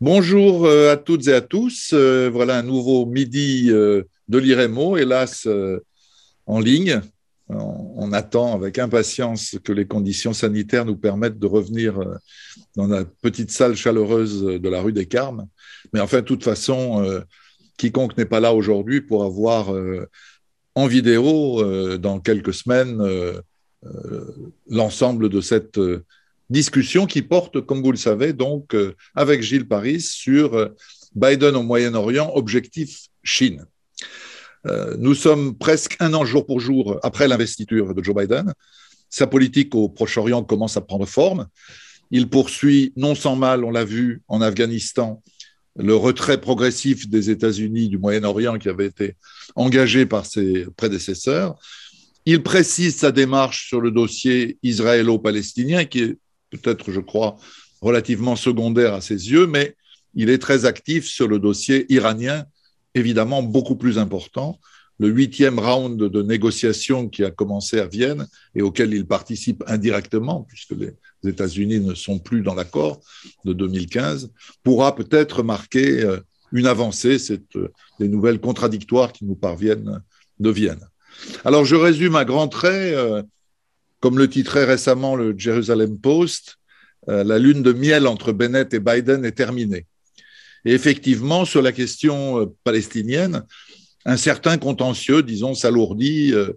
Bonjour euh, à toutes et à tous. Euh, voilà un nouveau midi euh, de l'IREMO, hélas en ligne. On, attend avec impatience que les conditions sanitaires nous permettent de revenir dans la petite salle chaleureuse de la rue des Carmes. Mais enfin, de toute façon, quiconque n'est pas là aujourd'hui pourra voir en vidéo dans quelques semaines l'ensemble de cette discussion qui porte, comme vous le savez, donc euh, avec Gilles Paris sur euh, Biden au Moyen-Orient, objectif Chine. Euh, nous sommes presque un an jour pour jour après l'investiture de Joe Biden. Sa politique au Proche-Orient commence à prendre forme. Il poursuit, non sans mal, on l'a vu en Afghanistan, le retrait progressif des États-Unis du Moyen-Orient qui avait été engagé par ses prédécesseurs. Il précise sa démarche sur le dossier israélo-palestinien, qui est peut-être, je crois, relativement secondaire à ses yeux, mais il est très actif sur le dossier iranien, évidemment beaucoup plus important. Le huitième round de négociations qui a commencé à Vienne et auquel il participe indirectement, puisque les États-Unis ne sont plus dans l'accord de 2015, pourra peut-être marquer euh, une avancée. C'est euh, des nouvelles contradictoires qui nous parviennent de Vienne. Alors je résume à grands traits euh, comme le titrait récemment le Jerusalem Post, euh, la lune de miel entre Bennett et Biden est terminée. Et effectivement, sur la question euh, palestinienne, un certain contentieux, disons, s'alourdit euh,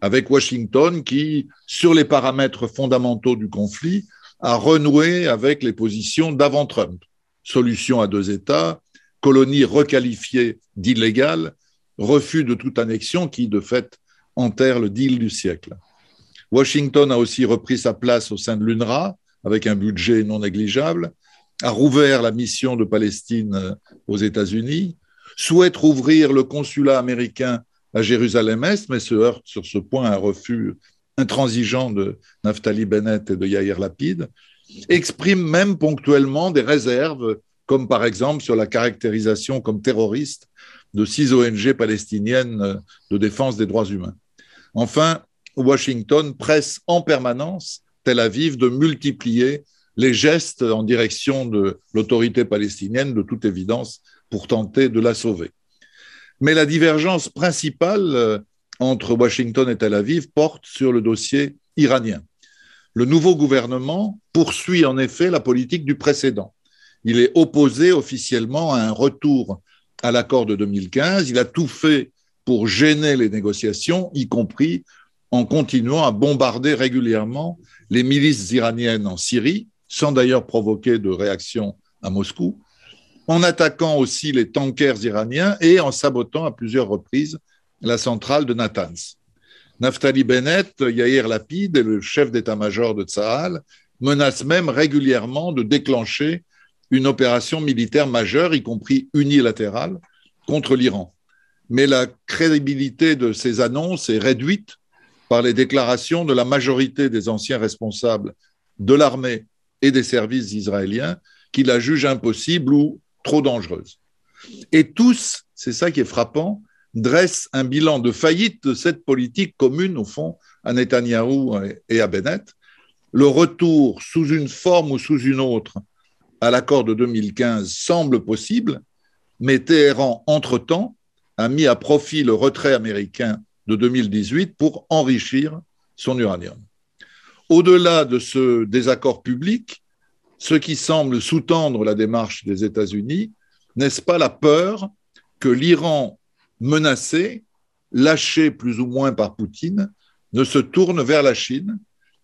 avec Washington qui, sur les paramètres fondamentaux du conflit, a renoué avec les positions d'avant Trump. Solution à deux États, colonie requalifiée d'illégale, refus de toute annexion qui, de fait, enterre le deal du siècle. Washington a aussi repris sa place au sein de l'UNRWA avec un budget non négligeable, a rouvert la mission de Palestine euh, aux États-Unis, souhaite rouvrir le consulat américain à Jérusalem-Est, mais se heurte sur ce point à un refus intransigeant de Naftali Bennett et de Yair Lapid, exprime même ponctuellement des réserves, comme par exemple sur la caractérisation comme terroriste de six ONG palestiniennes de défense des droits humains. Enfin, Washington presse en permanence Tel Aviv de multiplier les gestes en direction de l'autorité palestinienne, de toute évidence, pour tenter de la sauver. Mais la divergence principale euh, entre Washington et Tel Aviv porte sur le dossier iranien. Le nouveau gouvernement poursuit en effet la politique du précédent. Il est opposé officiellement à un retour à l'accord de 2015. Il a tout fait pour gêner les négociations, y compris en continuant à bombarder régulièrement les milices iraniennes en Syrie, sans d'ailleurs provoquer de réaction à Moscou, en attaquant aussi les tankers iraniens et en sabotant à plusieurs reprises la centrale de Natanz. Naftali Bennett, Yair Lapid et le chef d'état-major de Tsahal menacent même régulièrement de déclencher une opération militaire majeure, y compris unilatérale, contre l'Iran. Mais la crédibilité de ces annonces est réduite par les déclarations de la majorité des anciens responsables de l'armée et des services israéliens qui la jugent impossible ou trop dangereuse. Et tous, c'est ça qui est frappant, dressent un bilan de faillite de cette politique commune, au fond, à Netanyahou et à Bennett. Le retour sous une forme ou sous une autre à l'accord de 2015 semble possible, mais Téhéran, entre-temps, a mis à profit le retrait américain de 2018 pour enrichir son uranium. Au-delà de ce désaccord public, ce qui semble sous-tendre la démarche des États-Unis, n'est-ce pas la peur que l'Iran menacé, lâché plus ou moins par Poutine, ne se tourne vers la Chine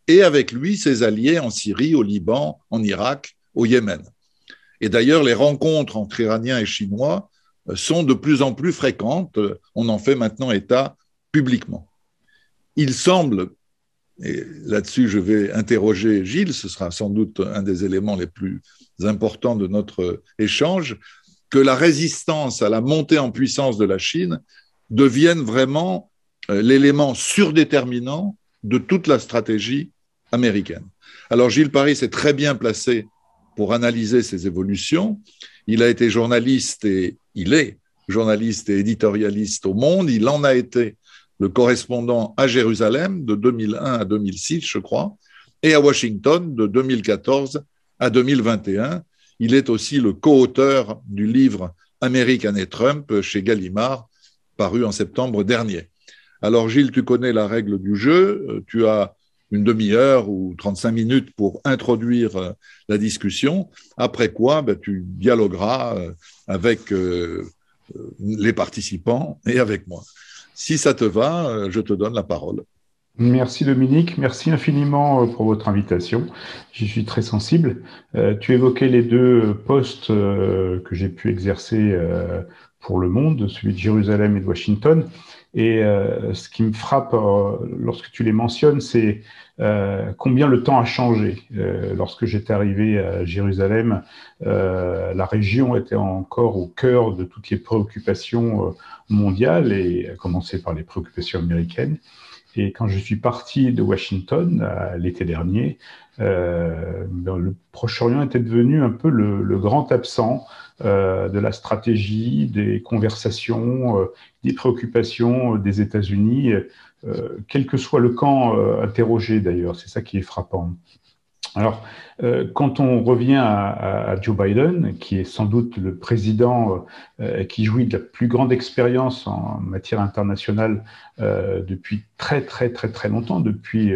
et avec lui ses alliés en Syrie, au Liban, en Irak, au Yémen? Et d'ailleurs, les rencontres entre Iraniens et Chinois sont de plus en plus fréquentes. On en fait maintenant état publiquement. Il semble, et là-dessus je vais interroger Gilles, ce sera sans doute un des éléments les plus importants de notre échange, que la résistance à la montée en puissance de la Chine devienne vraiment euh, l'élément surdéterminant de toute la stratégie américaine. Alors Gilles Paris est très bien placé pour analyser ces évolutions. Il a été journaliste et il est journaliste et éditorialiste au Monde. Il en a été le correspondant à Jérusalem de 2001 à 2006, je crois, et à Washington de 2014 à 2021. Il est aussi le co-auteur du livre American et Trump chez Gallimard, paru en septembre dernier. Alors Gilles, tu connais la règle du jeu, euh, tu as une demi-heure ou 35 minutes pour introduire euh, la discussion, après quoi ben, tu dialogueras euh, avec les participants et avec moi. Si ça te va, je te donne la parole. Merci Dominique, merci infiniment pour votre invitation. J'y suis très sensible. tu évoquais les deux postes que j'ai pu exercer pour le monde, celui de Jérusalem et de Washington. Et euh, ce qui me frappe euh, lorsque tu les mentionnes, c'est euh, combien le temps a changé. lorsque j'étais arrivé à Jérusalem, la région était encore au cœur de toutes les préoccupations mondiales, et à commencer par les préoccupations américaines. Et quand je suis parti de Washington l'été dernier, ben, le Proche-Orient était devenu un peu le, grand absent de la stratégie, des conversations, euh, des préoccupations des États-Unis, euh, quel que soit le camp interrogé d'ailleurs. C'est ça qui est frappant. Alors, quand on revient à, Joe Biden, qui est sans doute le président qui jouit de la plus grande expérience en matière internationale depuis très très très très longtemps, depuis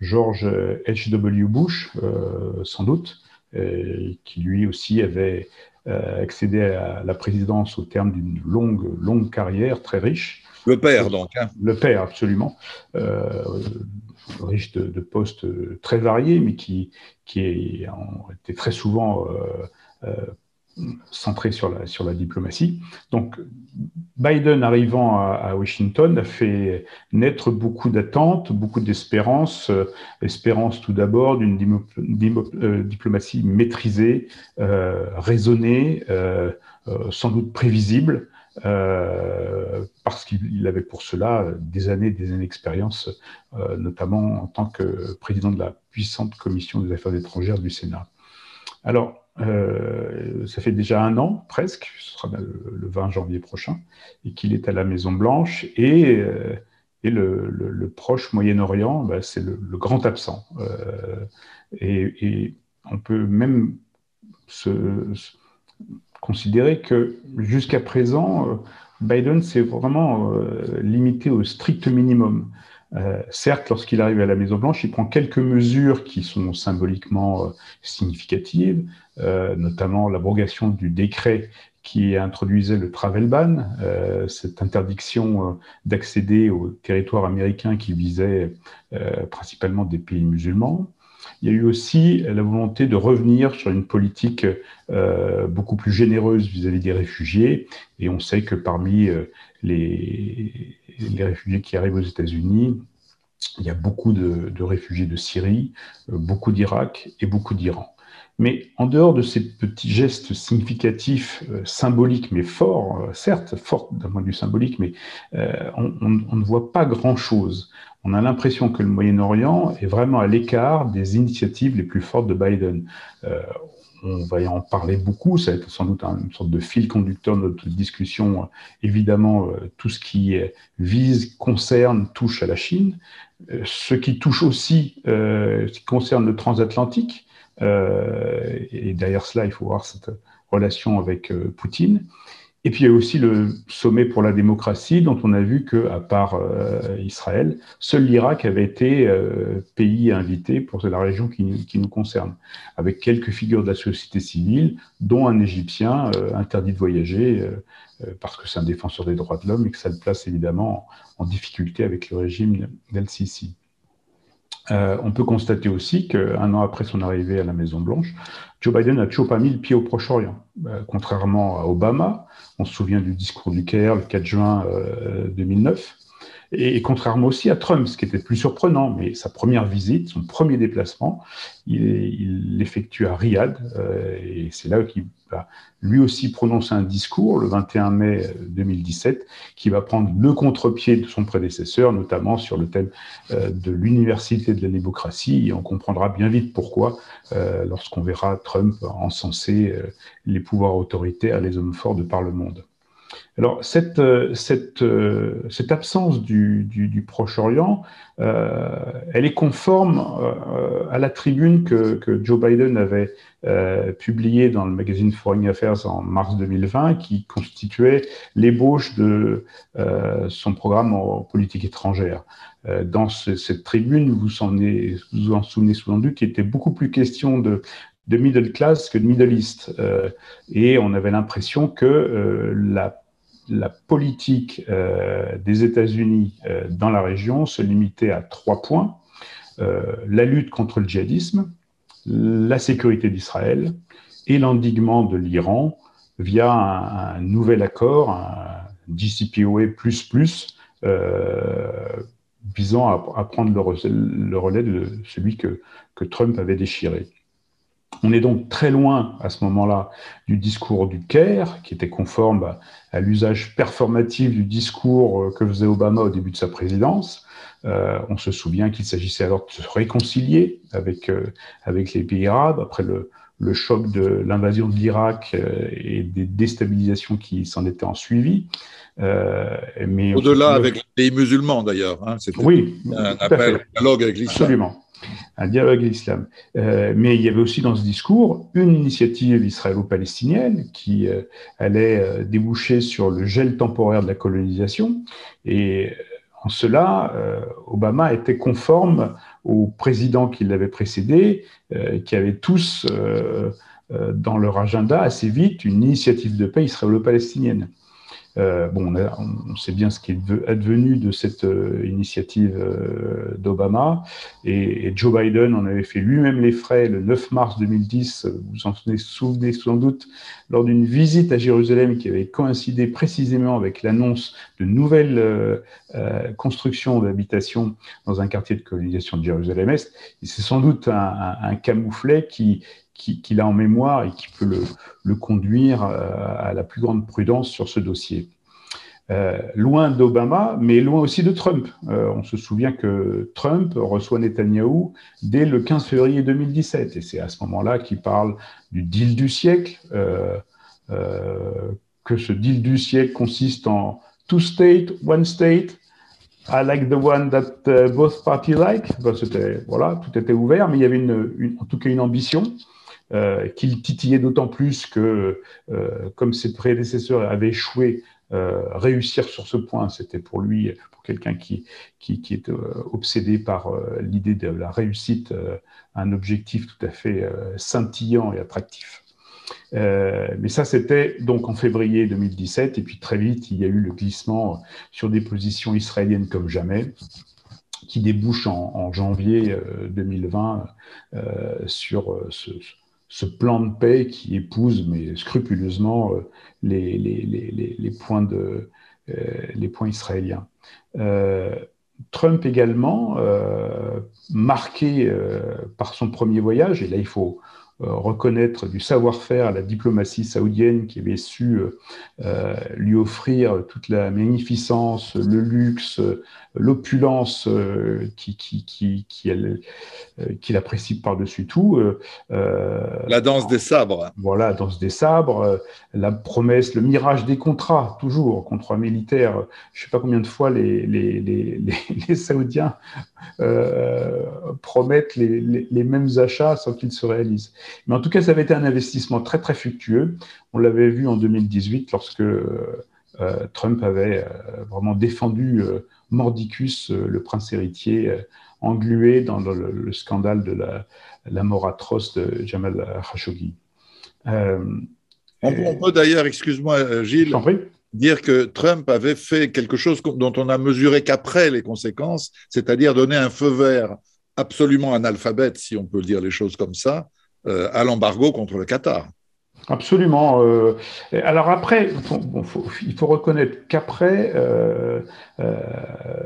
George H.W. Bush, sans doute, qui lui aussi avait euh, accéder à la présidence au terme d'une longue, longue carrière très riche. Le père, donc. Hein. Le père, absolument. Euh, riche de, postes très variés, mais qui, qui était très souvent euh, centré sur la, sur la diplomatie. Donc, Biden arrivant à, Washington a fait naître beaucoup d'attentes, beaucoup d'espérances. Euh, espérance tout d'abord d'une euh, diplomatie maîtrisée, euh, raisonnée, sans doute prévisible. parce qu'il avait pour cela des années, des années d'expérience, notamment en tant que président de la puissante commission des affaires étrangères du Sénat. Alors, euh, ça fait déjà un an presque, ce sera le, 20 janvier prochain, et qu'il est à la Maison Blanche. Et, euh, et le, proche Moyen-Orient, bah, c'est le, grand absent. Euh, et, on peut même considérer que jusqu'à présent, Biden s'est vraiment limité au strict minimum. Euh, certes, lorsqu'il arrive à la Maison-Blanche, il prend quelques mesures qui sont symboliquement euh, significatives, euh, notamment l'abrogation du décret qui introduisait le travel ban, cette interdiction d'accéder au territoire américain qui visait principalement des pays musulmans. Il y a eu aussi la volonté de revenir sur une politique beaucoup plus généreuse vis-à-vis des réfugiés. Et on sait que parmi les, les réfugiés qui arrivent aux États-Unis, il y a beaucoup de, réfugiés de Syrie, euh, beaucoup d'Irak et beaucoup d'Iran. Mais en dehors de ces petits gestes significatifs, euh, symboliques, mais forts, euh, certes, forts d'un point de vue symbolique, mais on, ne voit pas grand-chose. On a l'impression que le Moyen-Orient est vraiment à l'écart des initiatives les plus fortes de Biden on va y en parler beaucoup, ça va être sans doute une sorte de fil conducteur de notre discussion. Évidemment, euh, tout ce qui vise, concerne, touche à la Chine. Euh, ce qui touche aussi, euh, ce qui concerne le transatlantique, et derrière cela, il faut voir cette relation avec Poutine. Et puis il y a aussi le sommet pour la démocratie, dont on a vu que, à part euh, Israël, seul l'Irak avait été euh, pays invité pour la région qui, nous concerne, avec quelques figures de la société civile, dont un Égyptien euh, interdit de voyager parce que c'est un défenseur des droits de l'homme et que ça le place évidemment en, difficulté avec le régime d'El-Sisi. On peut constater aussi qu'un an après son arrivée à la Maison Blanche, Joe Biden n'a toujours pas mis le pied au Proche-Orient. Euh, contrairement à Obama, on se souvient du discours du Caire le 4 juin 2009, euh, et, contrairement aussi à Trump, ce qui était plus surprenant, mais sa première visite, son premier déplacement, il l'effectue à Riyad, euh, et c'est là qu'il va lui aussi prononcer un discours le 21 mai 2017 qui va prendre le contre-pied de son prédécesseur, notamment sur le thème euh, de l'université de la démocratie, et on comprendra bien vite pourquoi euh, lorsqu'on verra Trump encenser les pouvoirs autoritaires, les hommes forts de par le monde. Alors, cette, euh, euh, cette absence du, Proche-Orient, euh, elle est conforme à la tribune que, Joe Biden avait publiée dans le magazine Foreign Affairs en mars 2020, qui constituait l'ébauche de son programme en politique étrangère. dans cette tribune, vous vous en souvenez sans doute, il était beaucoup plus question de, de middle class que de middle east. et on avait l'impression que la la politique euh, des États-Unis euh, dans la région se limitait à trois points euh, la lutte contre le djihadisme, la sécurité d'Israël et l'endiguement de l'Iran via un, nouvel accord, un DCPOA visant à, prendre le, relais de celui que Trump avait déchiré. On est donc très loin à ce moment-là du discours du Caire, qui était conforme à, l'usage performatif du discours euh, que faisait Obama au début de sa présidence. Euh, on se souvient qu'il s'agissait alors de se réconcilier avec, euh, avec les pays arabes après le, choc de l'invasion de l'Irak et des déstabilisations qui s'en étaient en suivi. Au-delà avec les pays musulmans d'ailleurs. Hein, oui, un appel au dialogue avec l'islam. Absolument un dialogue avec l'islam. Euh, mais il y avait aussi dans ce discours une initiative israélo-palestinienne qui euh, allait euh, déboucher sur le gel temporaire de la colonisation. Et en cela, Obama était conforme aux présidents qui l'avaient précédé, qui avaient tous dans leur agenda assez vite une initiative de paix israélo-palestinienne. Euh, bon, on, sait bien ce qui est advenu de cette euh, initiative euh, d'Obama. Et, Joe Biden en avait fait lui-même les frais le 9 mars 2010, vous en souvenez, sans doute, lors d'une visite à Jérusalem qui avait coïncidé précisément avec l'annonce de nouvelles constructions d'habitations dans un quartier de colonisation de Jérusalem-Est. C'est sans doute un camouflet qui, qu'il a en mémoire et qui peut le, conduire euh, à la plus grande prudence sur ce dossier. Euh, loin d'Obama, mais loin aussi de Trump. Euh, on se souvient que Trump reçoit Netanyahou dès le 15 février 2017, et c'est à ce moment-là qu'il parle du deal du siècle, que ce deal du siècle consiste en two state, one state, I like the one that both parties like. voilà, tout était ouvert, mais il y avait en tout cas une ambition. Euh, qu'il titillait d'autant plus que, euh, comme ses prédécesseurs avaient échoué, euh, réussir sur ce point, c'était pour lui, pour quelqu'un qui, qui, est obsédé par l'idée de la réussite, un objectif tout à fait scintillant et attractif. mais ça, c'était donc en février 2017, et puis très vite, il y a eu le glissement sur des positions israéliennes comme jamais, qui débouche en, janvier 2020 sur ce, ce plan de paix qui épouse, mais scrupuleusement, euh, les, les, les, points, de, euh, les points israéliens. Euh, Trump également, marqué par son premier voyage, et là il faut reconnaître du savoir-faire à la diplomatie saoudienne qui avait su lui offrir toute la magnificence, le luxe, l'opulence euh, qui, qui, qui, qui, elle, euh, apprécie par-dessus tout. Euh, la danse des sabres. Voilà, la danse des sabres, la promesse, le mirage des contrats, toujours, contrats militaires. Je ne sais pas combien de fois les, les, les, les Saoudiens promettent les, les, mêmes achats sans qu'ils se réalisent. Mais en tout cas, ça avait été un investissement très, très fructueux. On l'avait vu en 2018 lorsque Trump avait vraiment défendu Mordicus, euh, le prince héritier, euh, englué dans le, scandale de la, mort atroce de Jamal Khashoggi. Euh, on, peut d'ailleurs, excuse-moi Gilles, dire que Trump avait fait quelque chose dont on a mesuré qu'après les conséquences, c'est-à-dire donner un feu vert absolument analphabète, si on peut dire les choses comme ça, à l'embargo contre le Qatar. Absolument. Euh, alors après, il faut reconnaître qu'après, euh, euh,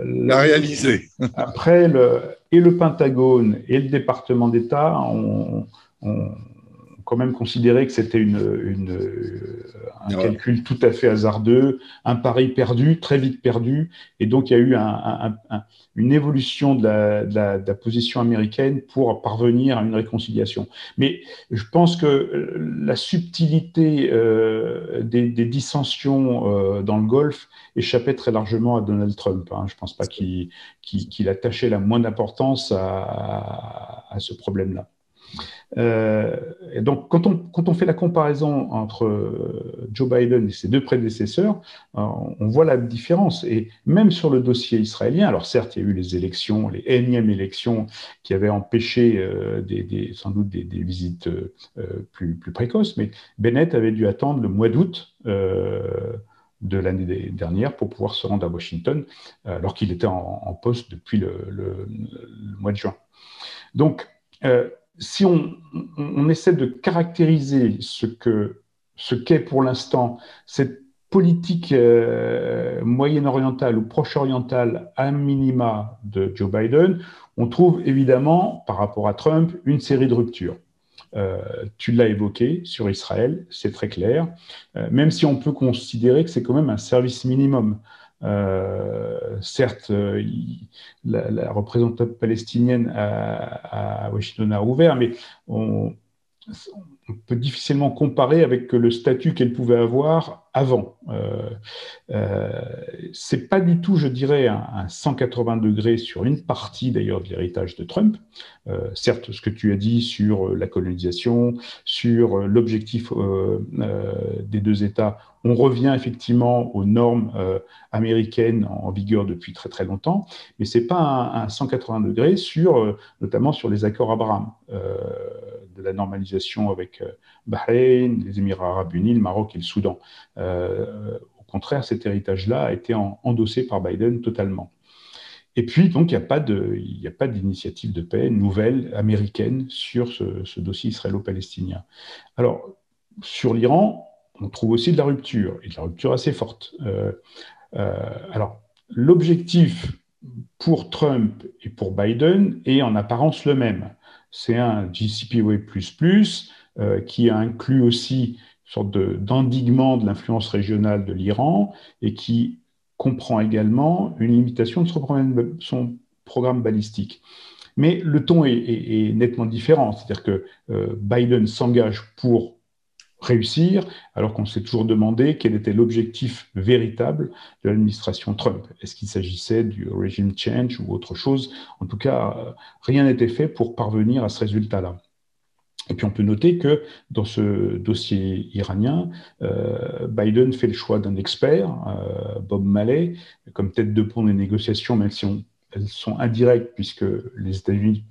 la réalisé. après, le, et le Pentagone et le département d'État ont, quand même considéré que c'était une, un calcul tout à fait hasardeux, un pari perdu, très vite perdu, et donc il y a eu une évolution de la, position américaine pour parvenir à une réconciliation. Mais je pense que la subtilité euh, des, dissensions euh, dans le Golfe échappait très largement à Donald Trump. Hein. Je ne pense pas qu'il attachait la moindre importance à ce problème-là. Euh, donc, quand on, fait la comparaison entre euh, Joe Biden et ses deux prédécesseurs, euh, on voit la différence. Et même sur le dossier israélien, alors certes, il y a eu les élections, les énièmes élections qui avaient empêché sans doute des, visites plus, plus, précoces, mais Bennett avait dû attendre le mois d'août de l'année dernière pour pouvoir se rendre à Washington, alors qu'il était en, poste depuis le, le, mois de juin. Donc, si on, essaie de caractériser ce que ce qu'est pour l'instant cette politique euh, moyen-orientale ou proche-orientale à minima de Joe Biden, on trouve évidemment, par rapport à Trump, une série de ruptures. Euh, tu l'as évoqué sur Israël, c'est très clair, euh, même si on peut considérer que c'est quand même un service minimum. Euh, certes, euh, la, représentante palestinienne à, Washington a ouvert, mais on, on peut difficilement comparer avec le statut qu'elle pouvait avoir avant. Euh, euh, c'est pas du tout, je dirais, un, 180 degrés sur une partie d'ailleurs de l'héritage de Trump. Euh, certes, ce que tu as dit sur la colonisation, sur l'objectif des deux États, on revient effectivement aux normes américaines en vigueur depuis très très longtemps, mais c'est pas un, un, 180 degrés sur, notamment sur les accords Abraham de la normalisation avec euh, Bahreïn, les Émirats arabes unis, le Maroc et le Soudan. Euh, au contraire, cet héritage-là a été endossé par Biden totalement. Et puis, donc, il n'y a pas d'initiative de paix nouvelle américaine sur ce, dossier israélo-palestinien. Alors, sur l'Iran, on trouve aussi de la rupture, et de la rupture assez forte. Euh, alors, l'objectif pour Trump et pour Biden est en apparence le même c'est un GCPOA++, euh, qui inclut aussi une sorte d'endiguement de, l'influence régionale de l'Iran et qui comprend également une limitation de son programme, balistique. Mais le ton est, nettement différent, c'est-à-dire que euh, Biden s'engage pour réussir, alors qu'on s'est toujours demandé quel était l'objectif véritable de l'administration Trump. Est-ce qu'il s'agissait du regime change ou autre chose? En tout cas, euh, rien n'était fait pour parvenir à ce résultat-là. Et puis on peut noter que dans ce dossier iranien, euh, Biden fait le choix d'un expert, euh, Bob Mallet, comme tête de pont des négociations, même si elles sont indirectes, puisque les États-Unis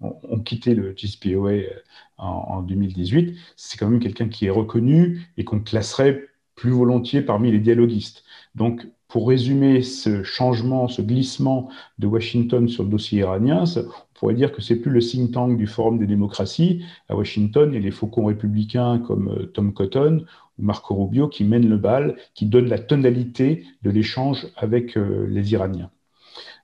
ont, quitté le GSPOA euh, en, 2018, c'est quand même quelqu'un qui est reconnu et qu'on classerait plus volontiers parmi les dialoguistes. Donc, pour résumer ce changement, ce glissement de Washington sur le dossier iranien, on pourrait dire que c'est plus le think tank du Forum des démocraties à Washington et les faucons républicains comme euh, Tom Cotton ou Marco Rubio qui mènent le bal, qui donnent la tonalité de l'échange avec euh, les Iraniens.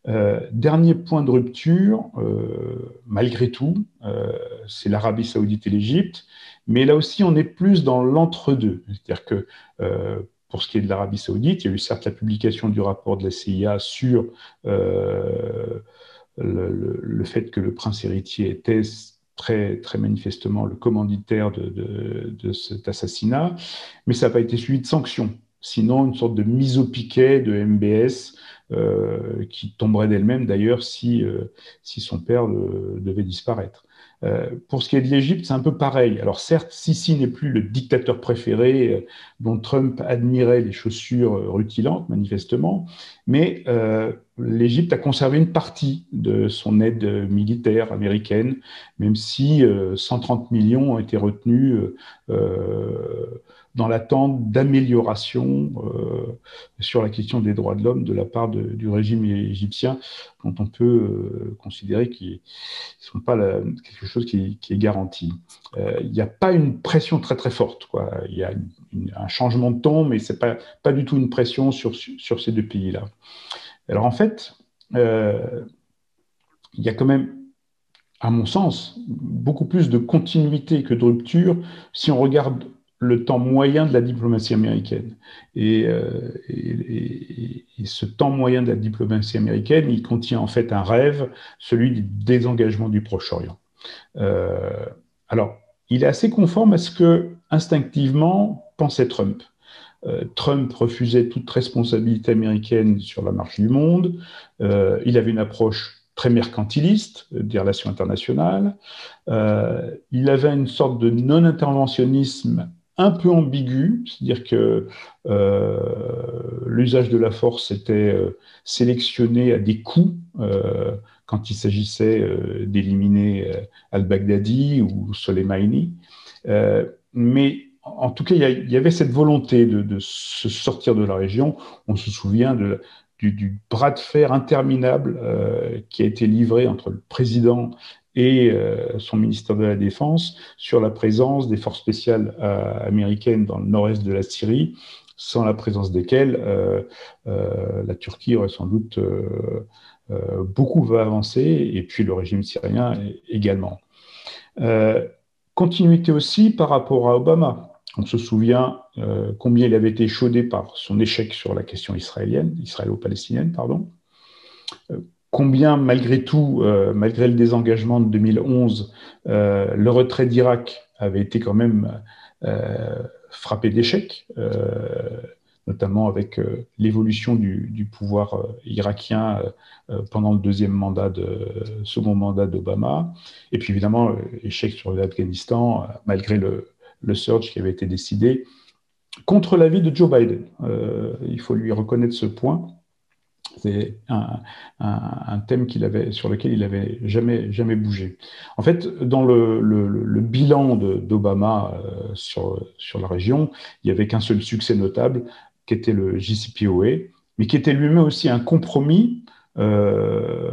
Euh, dernier point de rupture, euh, malgré tout, euh, c'est l'Arabie saoudite et l'Égypte, mais là aussi on est plus dans l'entre-deux. C'est-à-dire que pour ce qui est de l'Arabie saoudite, il y a eu certes la publication du rapport de la CIA sur le, fait que le prince héritier était très, très manifestement le commanditaire de, de cet assassinat, mais ça n'a pas été suivi de sanctions. Sinon, une sorte de mise au piquet de MBS euh, qui tomberait d'elle-même d'ailleurs si, euh, si son père devait disparaître. Euh, pour ce qui est de l'Égypte, c'est un peu pareil. Alors certes, Sisi n'est plus le dictateur préféré dont Trump admirait les chaussures rutilantes, manifestement, mais l'Égypte a conservé une partie de son aide militaire américaine, même si 130 millions ont été retenus dans l'attente d'amélioration euh, sur la question des droits de l'homme de la part du régime égyptien, dont on peut euh, considérer qu'ils ne sont pas quelque chose qui, est garanti. Euh, il n'y a pas une pression très très forte. Il y a un changement de ton, mais ce n'est pas, pas du tout une pression sur, sur ces deux pays-là. Alors en fait, il y a quand même à mon sens, beaucoup plus de continuité que de rupture si on regarde le temps moyen de la diplomatie américaine. Euh, et, ce temps moyen de la diplomatie américaine, il contient en fait un rêve, celui du désengagement du Proche-Orient. Euh, alors, il est assez conforme à ce que instinctivement pensait Trump. Euh, Trump refusait toute responsabilité américaine sur la marche du monde. il avait une approche très mercantiliste des relations internationales. il avait une sorte de non-interventionnisme un peu ambigu, c'est-à-dire que euh, l'usage de la force était euh, sélectionné à des coups euh, quand il s'agissait d'éliminer al-Baghdadi ou Soleimani. mais en tout cas, il y, avait cette volonté de, se sortir de la région. On se souvient du, du, bras de fer interminable qui a été livré entre le président et euh, son ministère de la Défense sur la présence des forces spéciales euh, américaines dans le nord-est de la Syrie, sans la présence desquelles euh, la Turquie aurait sans doute beaucoup va avancer, et puis le régime syrien également. continuité aussi par rapport à Obama. On se souvient combien il avait été chaudé par son échec sur la question israélienne, israélo-palestinienne, pardon combien, malgré tout, euh, malgré le désengagement de 2011, euh, le retrait d'Irak avait été quand même euh, frappé d'échec, notamment avec l'évolution du, pouvoir irakien pendant le deuxième mandat de, second mandat d'Obama, et puis évidemment échec sur l'Afghanistan, malgré le, le surge qui avait été décidé contre l'avis de Joe Biden. il faut lui reconnaître ce point. C'est un, thème sur lequel il n'avait jamais, bougé. En fait, dans le, bilan d'Obama euh, sur, la région, il n'y avait qu'un seul succès notable, qui était le JCPOA, mais qui était lui-même aussi un compromis euh,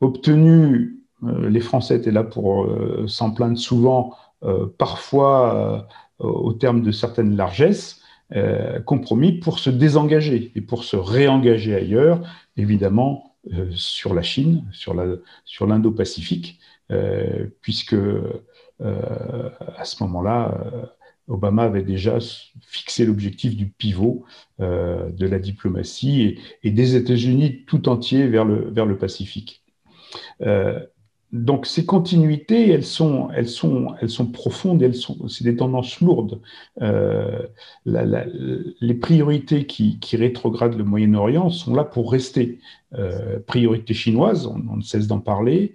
obtenu, euh, les Français étaient là pour s'en plaindre souvent, parfois au terme de certaines largesses, compromis pour se désengager et pour se réengager ailleurs, évidemment euh, sur la Chine, sur l'Indo-Pacifique, euh, puisque à ce moment-là, Obama avait déjà fixé l'objectif du pivot de la diplomatie et, des États-Unis tout entier vers le, vers le Pacifique donc ces continuités, elles sont, elles sont, elles sont profondes, elles sont, c'est des tendances lourdes. Euh, les priorités qui, rétrogradent le Moyen-Orient sont là pour rester. Euh, priorité chinoise, on, on ne cesse d'en parler.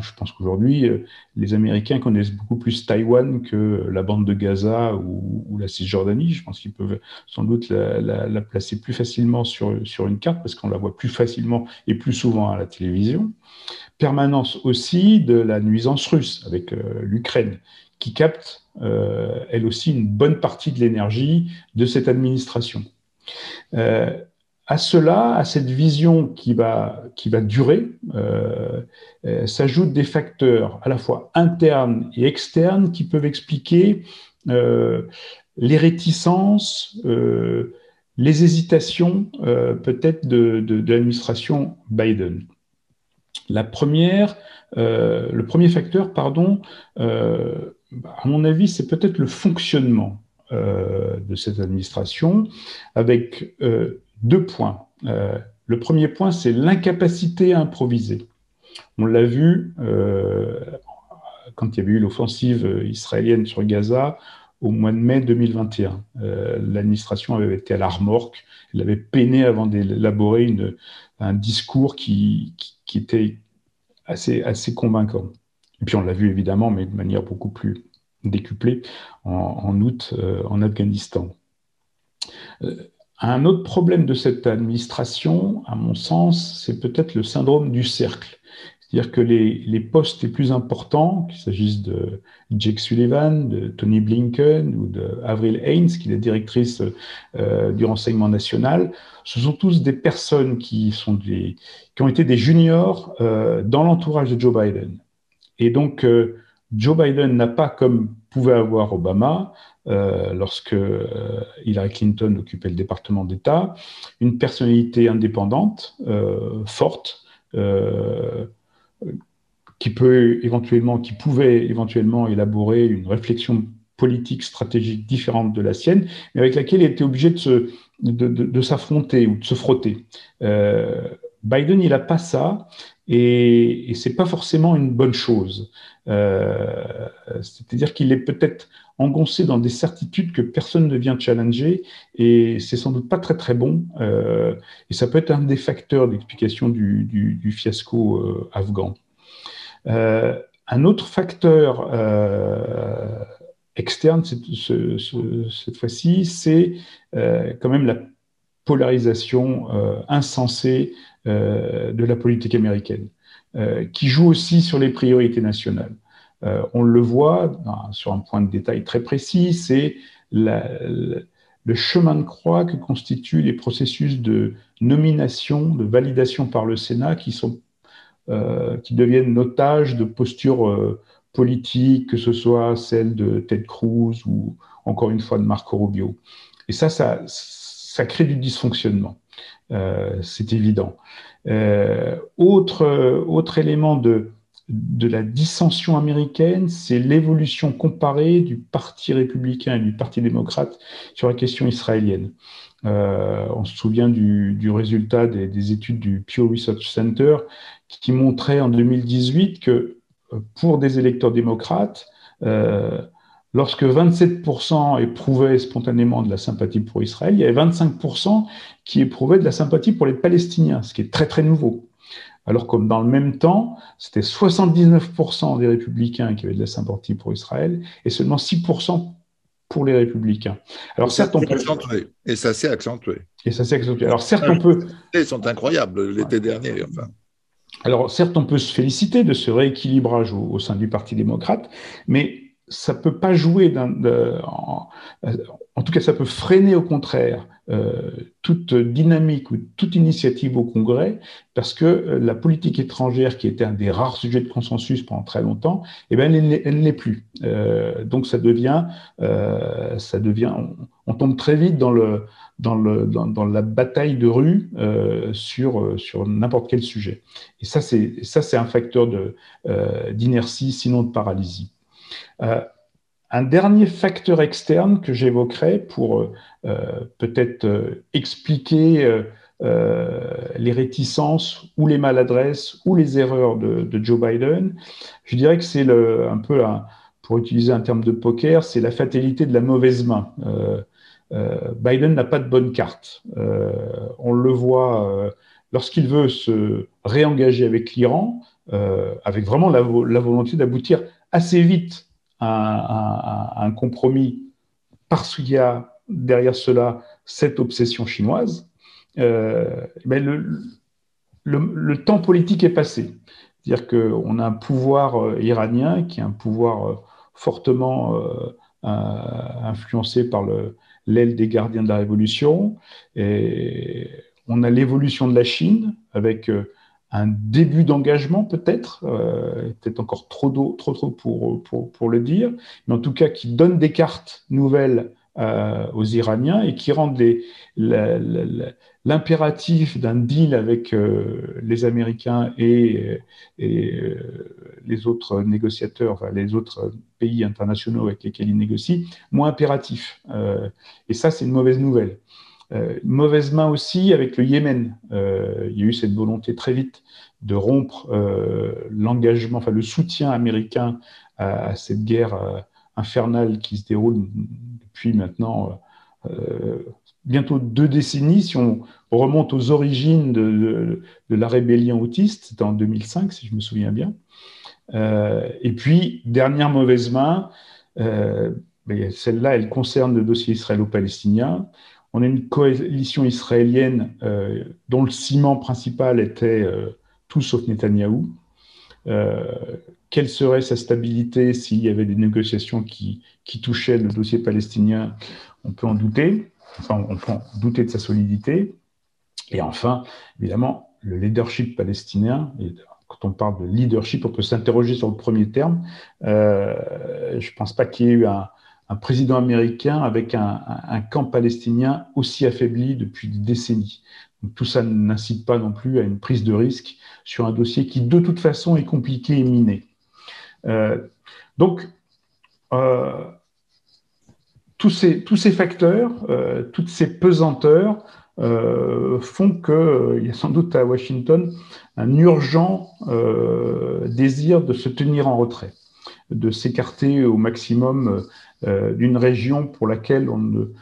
Je pense qu'aujourd'hui, euh, les Américains connaissent beaucoup plus Taïwan que la bande de Gaza ou, la Cisjordanie. Je pense qu'ils peuvent sans doute la, placer plus facilement sur, sur une carte parce qu'on la voit plus facilement et plus souvent à la télévision. Permanence aussi de la nuisance russe avec euh, l'Ukraine qui capte, euh, elle aussi, une bonne partie de l'énergie de cette administration à cela, à cette vision qui va, qui va durer, euh, euh, s'ajoutent des facteurs à la fois internes et externes qui peuvent expliquer euh, les réticences, les hésitations peut-être de, l'administration Biden. La première, le premier facteur, pardon, à mon avis, c'est peut-être le fonctionnement de cette administration, avec deux points. Euh, le premier point, c'est l'incapacité à improviser. On l'a vu euh, quand il y avait eu l'offensive israélienne sur Gaza au mois de mai 2021. Euh, l'administration avait été à la remorque, elle avait peiné avant d'élaborer un discours qui, était assez, assez convaincant. Et puis on l'a vu évidemment, mais de manière beaucoup plus décuplée, en août en Afghanistan. Un autre problème de cette administration, à mon sens, c'est peut-être le syndrome du cercle. C'est-à-dire que les, postes les plus importants, qu'il s'agisse de Jake Sullivan, de Tony Blinken ou de Avril Haines, qui est la directrice euh, du renseignement national, ce sont tous des personnes qui, sont des, qui ont été des juniors euh, dans l'entourage de Joe Biden. Et donc, euh, Joe Biden n'a pas, comme pouvait avoir Obama, euh, lorsque euh, Hillary Clinton occupait le département d'État, une personnalité indépendante, euh, forte, qui peut éventuellement, qui pouvait éventuellement élaborer une réflexion politique stratégique différente de la sienne, mais avec laquelle il était obligé de, de, s'affronter ou de se frotter. Biden, il n'a pas ça, et, et c'est pas forcément une bonne chose. Euh, c'est-à-dire qu'il est peut-être engoncé dans des certitudes que personne ne vient challenger, et c'est sans doute pas très très bon. Euh, et ça peut être un des facteurs d'explication du, fiasco euh, afghan. un autre facteur externe cette fois-ci, c'est quand même la polarisation insensée de la politique américaine. Euh, qui joue aussi sur les priorités nationales. Euh, on le voit sur un point de détail très précis, c'est le chemin de croix que constituent les processus de nomination, de validation par le Sénat qui, sont, euh, qui deviennent otages de postures politiques, que ce soit celle de Ted Cruz ou encore une fois de Marco Rubio. Et ça, ça, ça crée du dysfonctionnement. c'est évident. Euh, autre, autre élément de, la dissension américaine, c'est l'évolution comparée du Parti républicain et du Parti démocrate sur la question israélienne. Euh, on se souvient du, du résultat des, des, études du Pew Research Center qui montrait en 2018 que euh, pour des électeurs démocrates, euh, lorsque 27% éprouvaient spontanément de la sympathie pour Israël, il y avait 25% qui éprouvaient de la sympathie pour les Palestiniens, ce qui est très très nouveau. Alors comme dans le même temps, c'était 79% des républicains qui avaient de la sympathie pour Israël et seulement 6% pour les républicains. Alors certes, on peut... Accentué. Et ça s'est accentué. Et ça s'est accentué. Alors certes, on peut... Ils sont incroyables l'été dernier. Enfin. Alors certes, on peut se féliciter de ce rééquilibrage au sein du Parti démocrate, mais ça peut pas jouer en, en, tout cas, ça peut freiner au contraire euh, toute dynamique ou toute initiative au Congrès, parce que euh, la politique étrangère, qui était un des rares sujets de consensus pendant très longtemps, eh ben, elle, n'est plus. Euh, donc ça devient, euh, ça devient, on, tombe très vite dans le dans, le, dans, la bataille de rue euh, sur, sur n'importe quel sujet. Et ça, c'est ça, c'est un facteur de d'inertie, sinon de paralysie. Euh, un dernier facteur externe que j'évoquerai pour euh, euh, peut-être expliquer les réticences ou les maladresses ou les erreurs de, Joe Biden, je dirais que c'est un peu, pour utiliser un terme de poker, c'est la fatalité de la mauvaise main. Biden n'a pas de bonne carte. on le voit lorsqu'il veut se réengager avec l'Iran, avec vraiment la volonté d'aboutir assez vite un, compromis parce qu'il y a derrière cela cette obsession chinoise, euh, ben le, le, temps politique est passé. C'est-à-dire qu'on a un pouvoir euh, iranien qui est un pouvoir euh, fortement influencé par l'aile des gardiens de la révolution. Et on a l'évolution de la Chine avec un début d'engagement peut-être, euh, peut-être encore trop, trop, trop pour, le dire, mais en tout cas qui donne des cartes nouvelles euh, aux Iraniens et qui rendent l'impératif d'un deal avec euh, les Américains et, les autres négociateurs, les autres pays internationaux avec lesquels ils négocient, moins impératif. Et ça, c'est une mauvaise nouvelle. Euh, mauvaise main aussi avec le Yémen. Euh, il y a eu cette volonté très vite de rompre euh, l'engagement, enfin le soutien américain à, cette guerre infernale qui se déroule depuis maintenant bientôt deux décennies. Si on remonte aux origines de, la rébellion autiste, c'était en 2005 si je me souviens bien. et puis, dernière mauvaise main, celle-là, elle concerne le dossier israélo-palestinien on a une coalition israélienne euh, dont le ciment principal était euh, tout sauf Netanyahou. Euh, quelle serait sa stabilité s'il y avait des négociations qui, touchaient le dossier palestinien? On peut en douter. Enfin, on peut en douter de sa solidité. Et enfin, évidemment, le leadership palestinien. Quand on parle de leadership, on peut s'interroger sur le premier terme. je ne pense pas qu'il y ait eu un, un président américain avec un, camp palestinien aussi affaibli depuis des décennies. tout ça n'incite pas non plus à une prise de risque sur un dossier qui, de toute façon, est compliqué et miné. Euh, donc, euh, tous, ces, facteurs, euh, toutes ces pesanteurs font qu'il y a sans doute à Washington un urgent désir de se tenir en retrait, de s'écarter au maximum d'une région pour laquelle on ne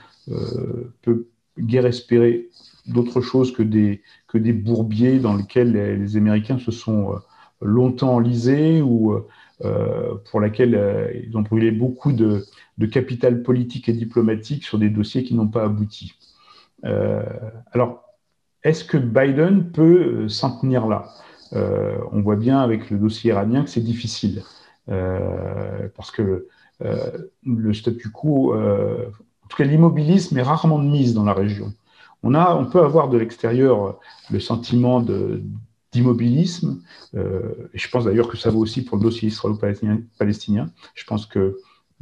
peut guère espérer d'autre chose que des, que des bourbiers dans lesquels les, Américains se sont longtemps enlisés ou euh, pour laquelle euh, ils ont brûlé beaucoup de, capital politique et diplomatique sur des dossiers qui n'ont pas abouti. Euh, alors, est-ce que Biden peut s'en tenir là? On voit bien avec le dossier iranien que c'est difficile, parce que le statu quo, en tout cas l'immobilisme est rarement de mise dans la région. On, a, on peut avoir de l'extérieur le sentiment d'immobilisme. Euh, et je pense d'ailleurs que ça vaut aussi pour le dossier israélo-palestinien. Je pense qu'il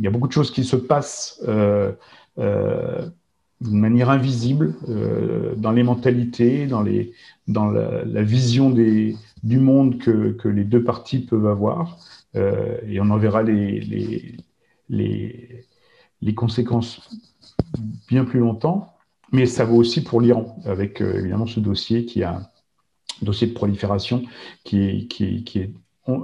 y a beaucoup de choses qui se passent euh, euh, d'une manière invisible dans les mentalités, dans, les, dans la, vision des, du monde que, que, les deux parties peuvent avoir. et on en verra les, les, les conséquences bien plus longtemps. Mais ça vaut aussi pour l'Iran, avec évidemment ce dossier qui a dossier de prolifération qui est, qui, est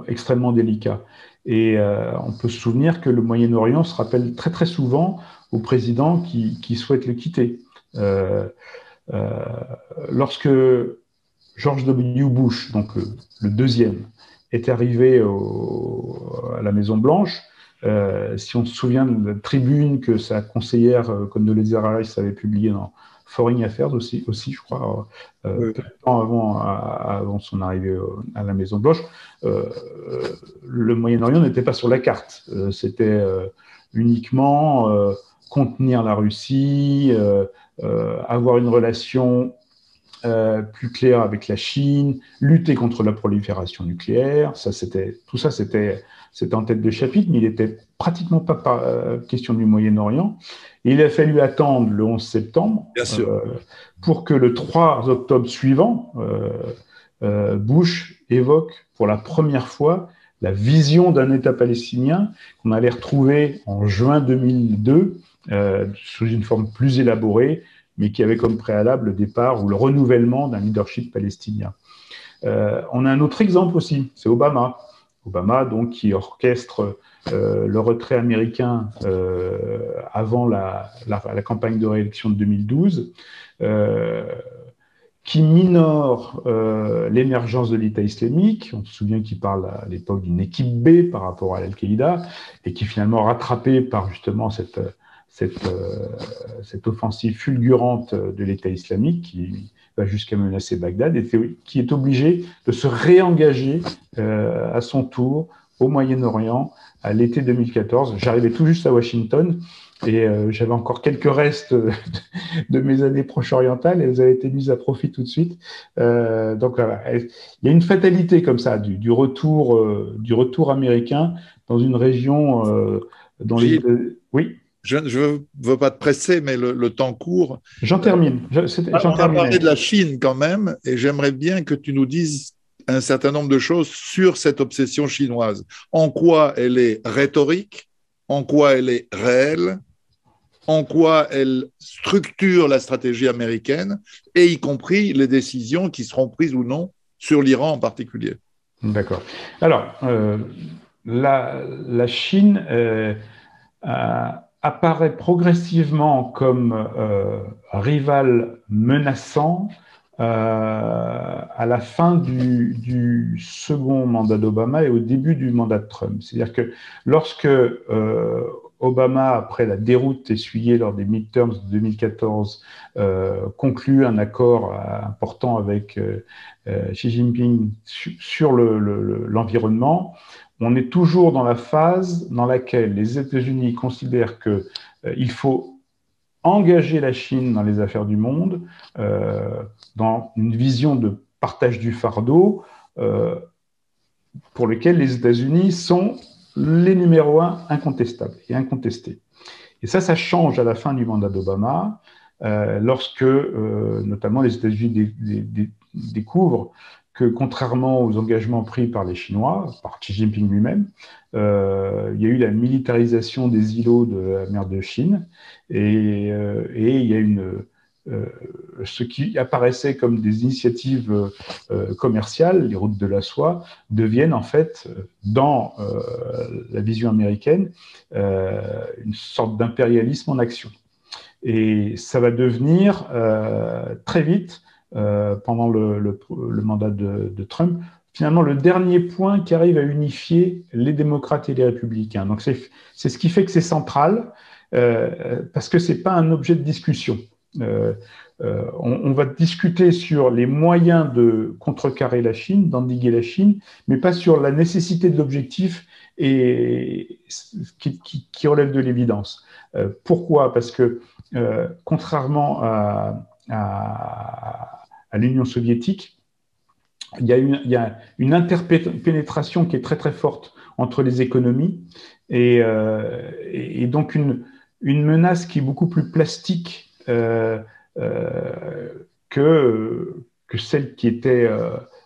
extrêmement délicat. Et euh, on peut se souvenir que le Moyen-Orient se rappelle très très souvent aux présidents qui, qui souhaitent le quitter. Euh, euh, lorsque George W. Bush, donc le, deuxième, est arrivé au, à la Maison Blanche, si on se souvient de la tribune que sa conseillère Condoleezza Rice avait publiée dans, Foreign Affairs aussi, aussi je crois, euh, peu de temps avant, avant son arrivée à la Maison Blanche, euh, le Moyen-Orient n'était pas sur la carte. Euh, c'était uniquement contenir la Russie, avoir une relation plus claire avec la Chine, lutter contre la prolifération nucléaire. Ça, c'était tout ça, c'était c'était en tête de chapitre, mais il n'était pratiquement pas par, question du Moyen-Orient il a fallu attendre le 11 septembre euh, pour que le 3 octobre suivant, euh, euh, Bush évoque pour la première fois la vision d'un État palestinien qu'on allait retrouver en juin 2002 sous une forme plus élaborée, mais qui avait comme préalable le départ ou le renouvellement d'un leadership palestinien. on a un autre exemple aussi, c'est Obama. Obama, donc, qui orchestre euh, le retrait américain euh, avant la, campagne de réélection de 2012, euh, qui minore l'émergence de l'État islamique. On se souvient qu'il parle à l'époque d'une équipe B par rapport à l'Al-Qaïda, et qui finalement rattrapé par justement cette, cette, cette offensive fulgurante de l'État islamique qui va jusqu'à menacer Bagdad, et qui est obligé de se réengager à son tour au Moyen-Orient à l'été 2014. J'arrivais tout juste à Washington et euh, j'avais encore quelques restes de, mes années proche-orientales et elles avaient été mises à profit tout de suite. Euh, donc voilà, il y a une fatalité comme ça du, retour, euh, du retour américain dans une région dont les. Oui. Je ne veux pas te presser, mais le, temps court. J'en termine. on va parler de la Chine quand même, et j'aimerais bien que tu nous dises un certain nombre de choses sur cette obsession chinoise. En quoi elle est rhétorique, en quoi elle est réelle, en quoi elle structure la stratégie américaine, et y compris les décisions qui seront prises ou non sur l'Iran en particulier. D'accord. Alors, euh, la, Chine euh, apparaît progressivement comme euh, rival menaçant euh, à la fin du, second mandat d'Obama et au début du mandat de Trump. C'est-à-dire que lorsque euh, Obama, après la déroute essuyée lors des midterms de 2014, euh, conclut un accord important avec Xi Jinping sur l'environnement, on est toujours dans la phase dans laquelle les États-Unis considèrent qu'il faut engager la Chine dans les affaires du monde, euh, dans une vision de partage du fardeau, euh, pour lequel les États-Unis sont les numéros un incontestables et incontestés. Et ça, ça change à la fin du mandat d'Obama, lorsque notamment les États-Unis découvrent que contrairement aux engagements pris par les Chinois, par Xi Jinping lui-même, euh, il y a eu la militarisation des îlots de la mer de Chine et, euh, il y a une, euh, ce qui apparaissait comme des initiatives commerciales, les routes de la soie, deviennent en fait, dans la vision américaine, une sorte d'impérialisme en action. Et ça va devenir très vite euh, pendant le, mandat de, Trump, finalement le dernier point qui arrive à unifier les démocrates et les républicains. Donc c'est ce qui fait que c'est central, euh, parce que ce n'est pas un objet de discussion. Euh, on, va discuter sur les moyens de contrecarrer la Chine, d'endiguer la Chine, mais pas sur la nécessité de l'objectif et qui, relève de l'évidence. pourquoi? Parce que contrairement à, à l'Union soviétique, il y, a une, il interpénétration qui est très très forte entre les économies et, euh, donc une, menace qui est beaucoup plus plastique euh, euh, que, celle qui était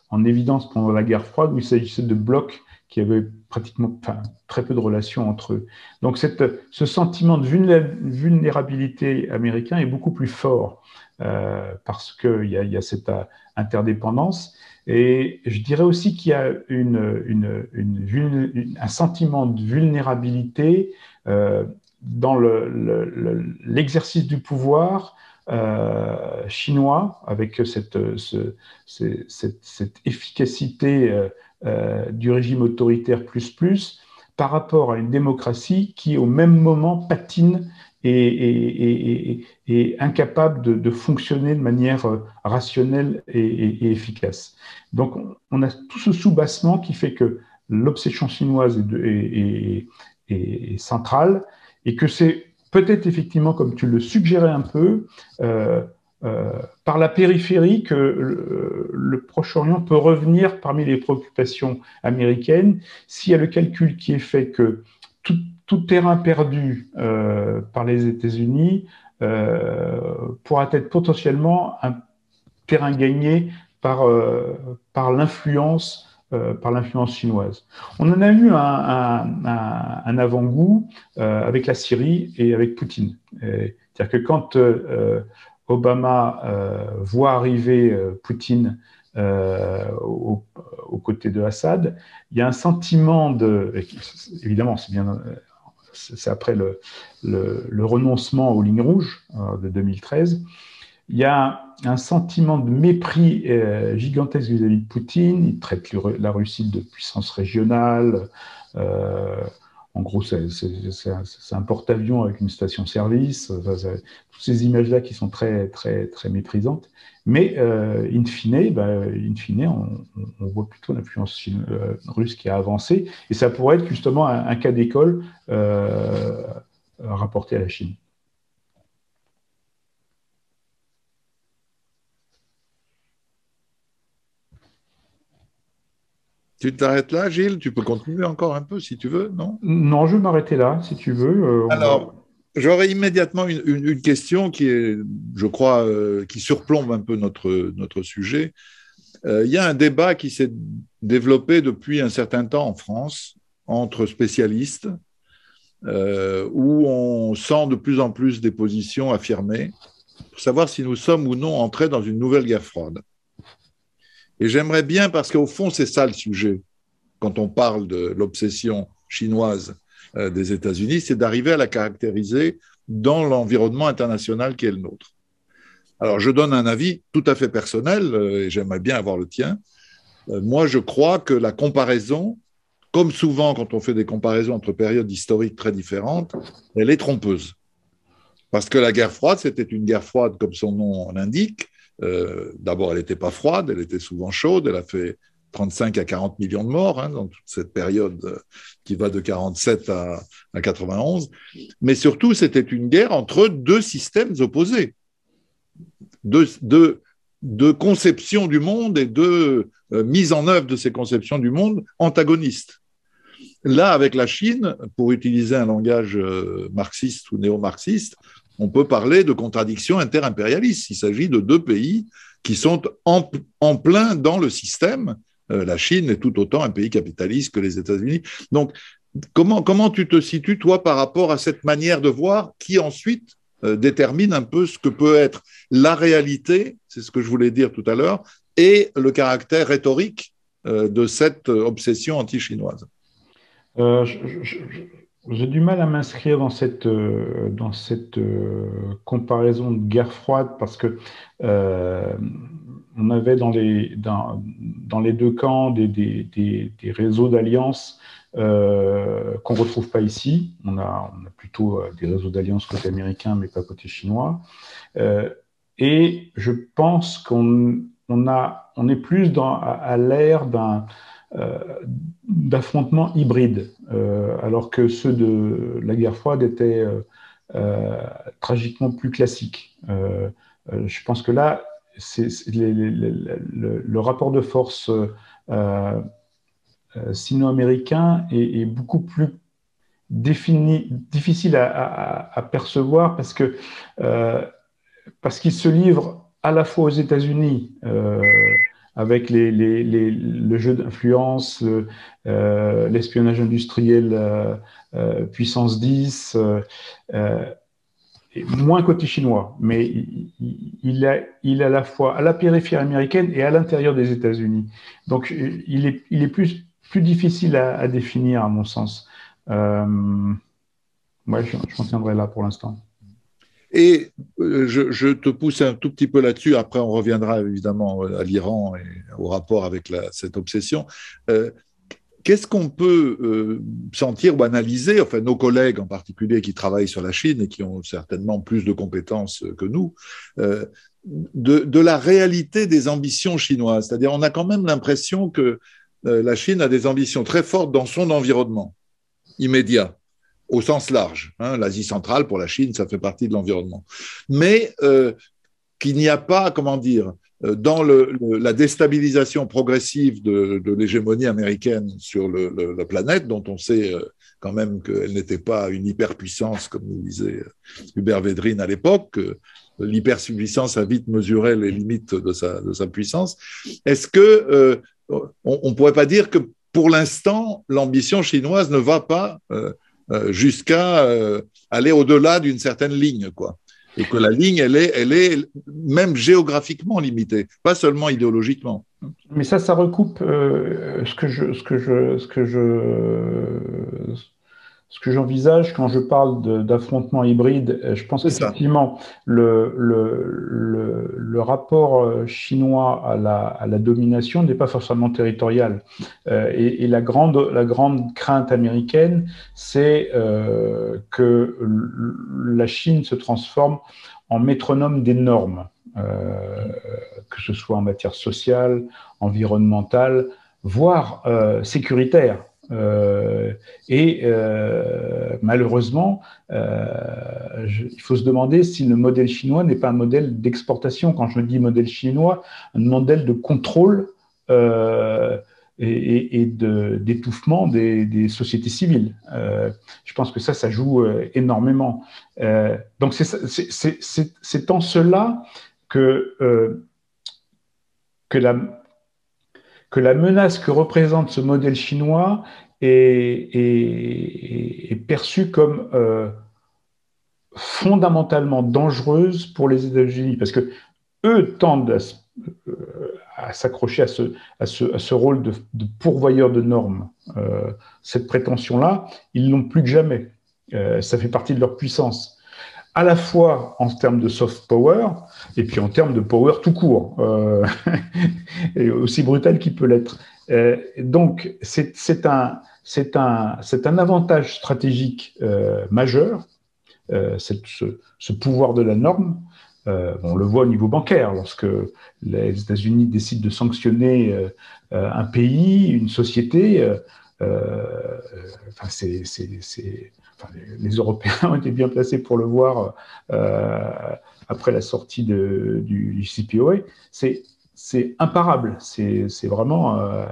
en évidence pendant la guerre froide où il s'agissait de blocs qui avaient pratiquement très peu de relations entre eux. Donc ce sentiment de vulnérabilité américain est beaucoup plus fort. Euh, parce qu'il y, a cette euh, interdépendance. Et je dirais aussi qu'il y a un sentiment de vulnérabilité euh, dans l'exercice le, du pouvoir chinois, avec cette, ce, cette, efficacité du régime autoritaire plus plus, par rapport à une démocratie qui, au même moment, patine et, incapable de, fonctionner de manière euh, rationnelle et, efficace. Donc, on a tout ce soubassement qui fait que l'obsession chinoise est, centrale et que c'est peut-être effectivement, comme tu le suggérais un peu, euh, euh, par la périphérie que le, Proche-Orient peut revenir parmi les préoccupations américaines s'il y a le calcul qui est fait que tout, tout terrain perdu euh, par les États-Unis euh, pourra être potentiellement un terrain gagné par, euh, par l'influence chinoise. On en a eu un, avant-goût avec la Syrie et avec Poutine. C'est-à-dire que quand Obama voit arriver Poutine aux, côtés de Assad, il y a un sentiment de, évidemment, c'est bien c'est après le, renoncement aux lignes rouges euh, de 2013, il y a un sentiment de mépris euh, gigantesque vis-à-vis de Poutine. Il traite la Russie de puissance régionale. Euh, en gros, c'est un porte-avions avec une station-service. toutes ces images-là qui sont très, très, très méprisantes. Mais euh, in fine, bah, on, voit plutôt l'influence euh, russe qui a avancé. Et ça pourrait être justement un, cas d'école euh, rapporté à la Chine. Tu t'arrêtes là, Gilles? Tu peux continuer encore un peu si tu veux, non? Non, je vais m'arrêter là, si tu veux. Alors, J'aurais immédiatement une, question qui est, je crois, euh, qui surplombe un peu notre, notre sujet. Euh, il y a un débat qui s'est développé depuis un certain temps en France entre spécialistes, euh, où on sent de plus en plus des positions affirmées pour savoir si nous sommes ou non entrés dans une nouvelle guerre froide. Et j'aimerais bien, parce qu'au fond, c'est ça le sujet, quand on parle de l'obsession chinoise euh, des États-Unis, c'est d'arriver à la caractériser dans l'environnement international qui est le nôtre. Alors, je donne un avis tout à fait personnel, euh, et j'aimerais bien avoir le tien. Euh, moi, je crois que la comparaison, comme souvent quand on fait des comparaisons entre périodes historiques très différentes, elle est trompeuse. Parce que la guerre froide, c'était une guerre froide comme son nom l'indique. D'abord, elle n'était pas froide, elle était souvent chaude, elle a fait 35 à 40 millions de morts hein, dans toute cette période euh, qui va de 47 à, 91. Mais surtout, c'était une guerre entre deux systèmes opposés, deux, deux, conceptions du monde et deux euh, mises en œuvre de ces conceptions du monde antagonistes. là, avec la Chine, pour utiliser un langage marxiste ou néo-marxiste, on peut parler de contradiction interimpérialiste. Il s'agit de deux pays qui sont en, plein dans le système. la Chine est tout autant un pays capitaliste que les États-Unis. Donc, comment, tu te situes, toi, par rapport à cette manière de voir qui ensuite euh, détermine un peu ce que peut être la réalité, c'est ce que je voulais dire tout à l'heure, et le caractère rhétorique euh, de cette obsession anti-chinoise? Euh, J'ai du mal à m'inscrire dans cette, dans cette comparaison de guerre froide parce que on avait dans les, dans, dans les deux camps des, des, des, des réseaux d'alliances euh, qu'on ne retrouve pas ici. On a, plutôt euh, des réseaux d'alliance côté américain, mais pas côté chinois. Euh, et je pense qu'on on on est plus dans, à, l'ère d'un d'affrontements hybrides, alors que ceux de la guerre froide étaient tragiquement plus classiques. je pense que là, le, rapport de force euh, sino-américain est, beaucoup plus difficile à, percevoir parce que euh, qu'il se livre à la fois aux États-Unis euh, avec le jeu d'influence, l'espionnage industriel puissance 10, moins côté chinois, mais il, il à la fois à la périphérie américaine et à l'intérieur des États-Unis. Donc il est, est plus difficile à, définir, à mon sens. Euh, ouais, je, m'en tiendrai là pour l'instant. Et euh, je, te pousse un tout petit peu là-dessus. Après, on reviendra évidemment à l'Iran et au rapport avec cette obsession. Euh, qu'est-ce qu'on peut sentir ou analyser, enfin nos collègues en particulier qui travaillent sur la Chine et qui ont certainement plus de compétences que nous, de, de, la réalité des ambitions chinoises? C'est-à-dire, on a quand même l'impression que euh, la Chine a des ambitions très fortes dans son environnement immédiat, au sens large. Hein. L'Asie centrale, pour la Chine, ça fait partie de l'environnement. Mais euh, qu'il n'y a pas, comment dire, euh, dans la déstabilisation progressive de, l'hégémonie américaine sur la planète, dont on sait quand même qu'elle n'était pas une hyperpuissance, comme disait Hubert Védrine à l'époque, l'hyperpuissance a vite mesuré les limites de sa, puissance. Est-ce que on ne pourrait pas dire que pour l'instant, l'ambition chinoise ne va pas euh, euh, jusqu'à euh, aller au-delà d'une certaine ligne, quoi. Et que la ligne, elle est, elle est même géographiquement limitée, pas seulement idéologiquement. Mais ça, ça recoupe ce que je, ce que je, ce que je, ce que j'envisage quand je parle d'affrontement hybride, euh, je pense qu'effectivement, le, le, le, rapport euh, chinois à la, à la domination n'est pas forcément territorial. Euh, et, la, grande, la grande crainte américaine, c'est que la Chine se transforme en métronome des normes, que ce soit en matière sociale, environnementale, voire sécuritaire. Euh, et euh, malheureusement, euh, il faut se demander si le modèle chinois n'est pas un modèle d'exportation. Quand je dis modèle chinois, un modèle de contrôle et, d'étouffement des, sociétés civiles. je pense que ça, ça joue énormément. donc c'est en cela que, que la, que la menace que représente ce modèle chinois est, perçue comme euh, fondamentalement dangereuse pour les États-Unis, parce que eux tendent à, s'accrocher à ce, rôle de, pourvoyeur de normes. Euh, cette prétention-là, ils l'ont plus que jamais. Euh, ça fait partie de leur puissance à la fois en termes de soft power et puis en termes de power tout court, euh, aussi brutal qu'il peut l'être. Euh, donc, c'est un, un, un avantage stratégique euh, majeur, ce, ce, pouvoir de la norme. on le voit au niveau bancaire, lorsque les États-Unis décident de sanctionner un pays, une société, enfin, c'est les, Européens ont été bien placés pour le voir euh, après la sortie de, du, CPOA, c'est imparable, c'est vraiment euh,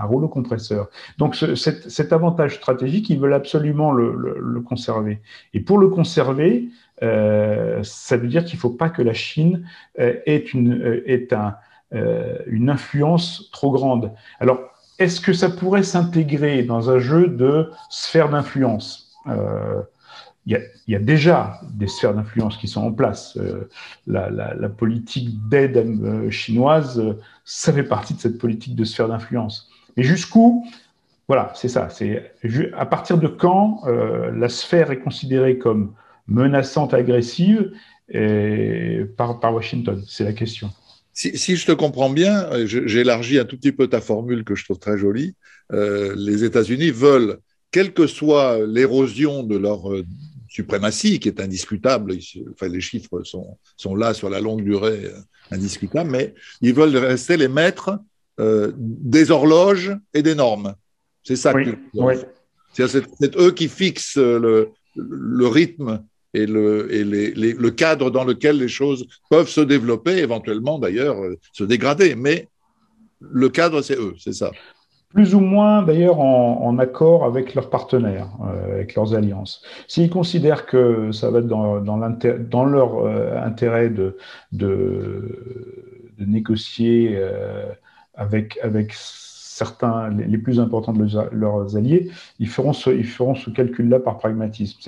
un rouleau compresseur. Donc cet, avantage stratégique, ils veulent absolument le, conserver. Et pour le conserver, euh, ça veut dire qu'il ne faut pas que la Chine ait, une, une influence trop grande. Alors, est-ce que ça pourrait s'intégrer dans un jeu de sphère d'influence? Il y, a, déjà des sphères d'influence qui sont en place. Euh, la, politique d'aide euh, chinoise, euh, ça fait partie de cette politique de sphère d'influence. Mais jusqu'où? Voilà, c'est ça. C'est à partir de quand la sphère est considérée comme menaçante, agressive par, par Washington? C'est la question. Si, si, je te comprends bien, j'élargis un tout petit peu ta formule que je trouve très jolie. les États-Unis veulent, quelle que soit l'érosion de leur suprématie qui est indiscutable. Enfin, les chiffres sont, sont là sur la longue durée, euh, indiscutables, mais ils veulent rester les maîtres euh, des horloges et des normes. C'est ça. C'est eux qui fixent le, le rythme et, le, et les, le cadre dans lequel les choses peuvent se développer, éventuellement d'ailleurs euh, se dégrader. Mais le cadre, c'est eux, c'est ça plus ou moins d'ailleurs en, accord avec leurs partenaires, euh, avec leurs alliances. S'ils considèrent que ça va être dans, leur euh, intérêt de, négocier euh, avec, certains, les, plus importants de leurs, alliés, ils feront ce, calcul-là par pragmatisme.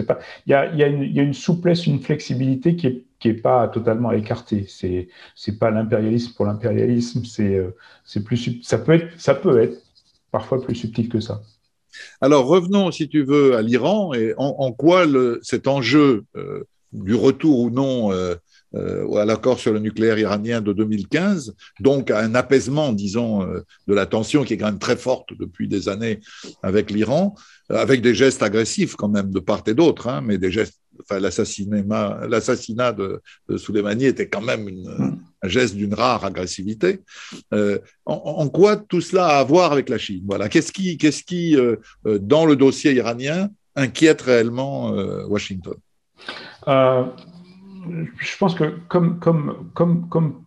Il y a, une souplesse, une flexibilité qui est qui est pas totalement écartée. C'est c'est pas l'impérialisme pour l'impérialisme. Ça peut être parfois plus subtil que ça. Alors revenons, si tu veux, à l'Iran et en, quoi cet enjeu euh, du retour ou non euh, euh, à l'accord sur le nucléaire iranien de 2015, donc à un apaisement, disons, de la tension qui est quand même très forte depuis des années avec l'Iran, avec des gestes agressifs quand même de part et d'autre, hein, mais des gestes enfin, l'assassinat de, de Soleimani était quand même une, mm. un geste d'une rare agressivité. Euh, en, quoi tout cela a à voir avec la Chine? Voilà. Qu'est-ce qui, qu'est-ce qui euh, euh, dans le dossier iranien, inquiète réellement Washington? Je pense que comme, comme, comme, comme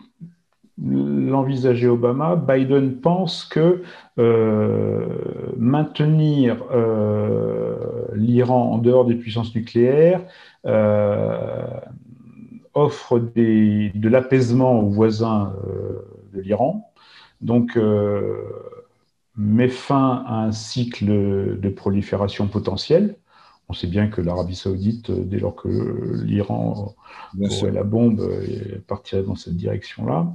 l'envisageait Obama, Biden pense que maintenir l'Iran en dehors des puissances nucléaires euh, offre de l'apaisement aux voisins euh, de l'Iran, donc euh, met fin à un cycle de prolifération potentielle. On sait bien que l'Arabie saoudite, dès lors que l'Iran aurait la bombe, partirait dans cette direction-là.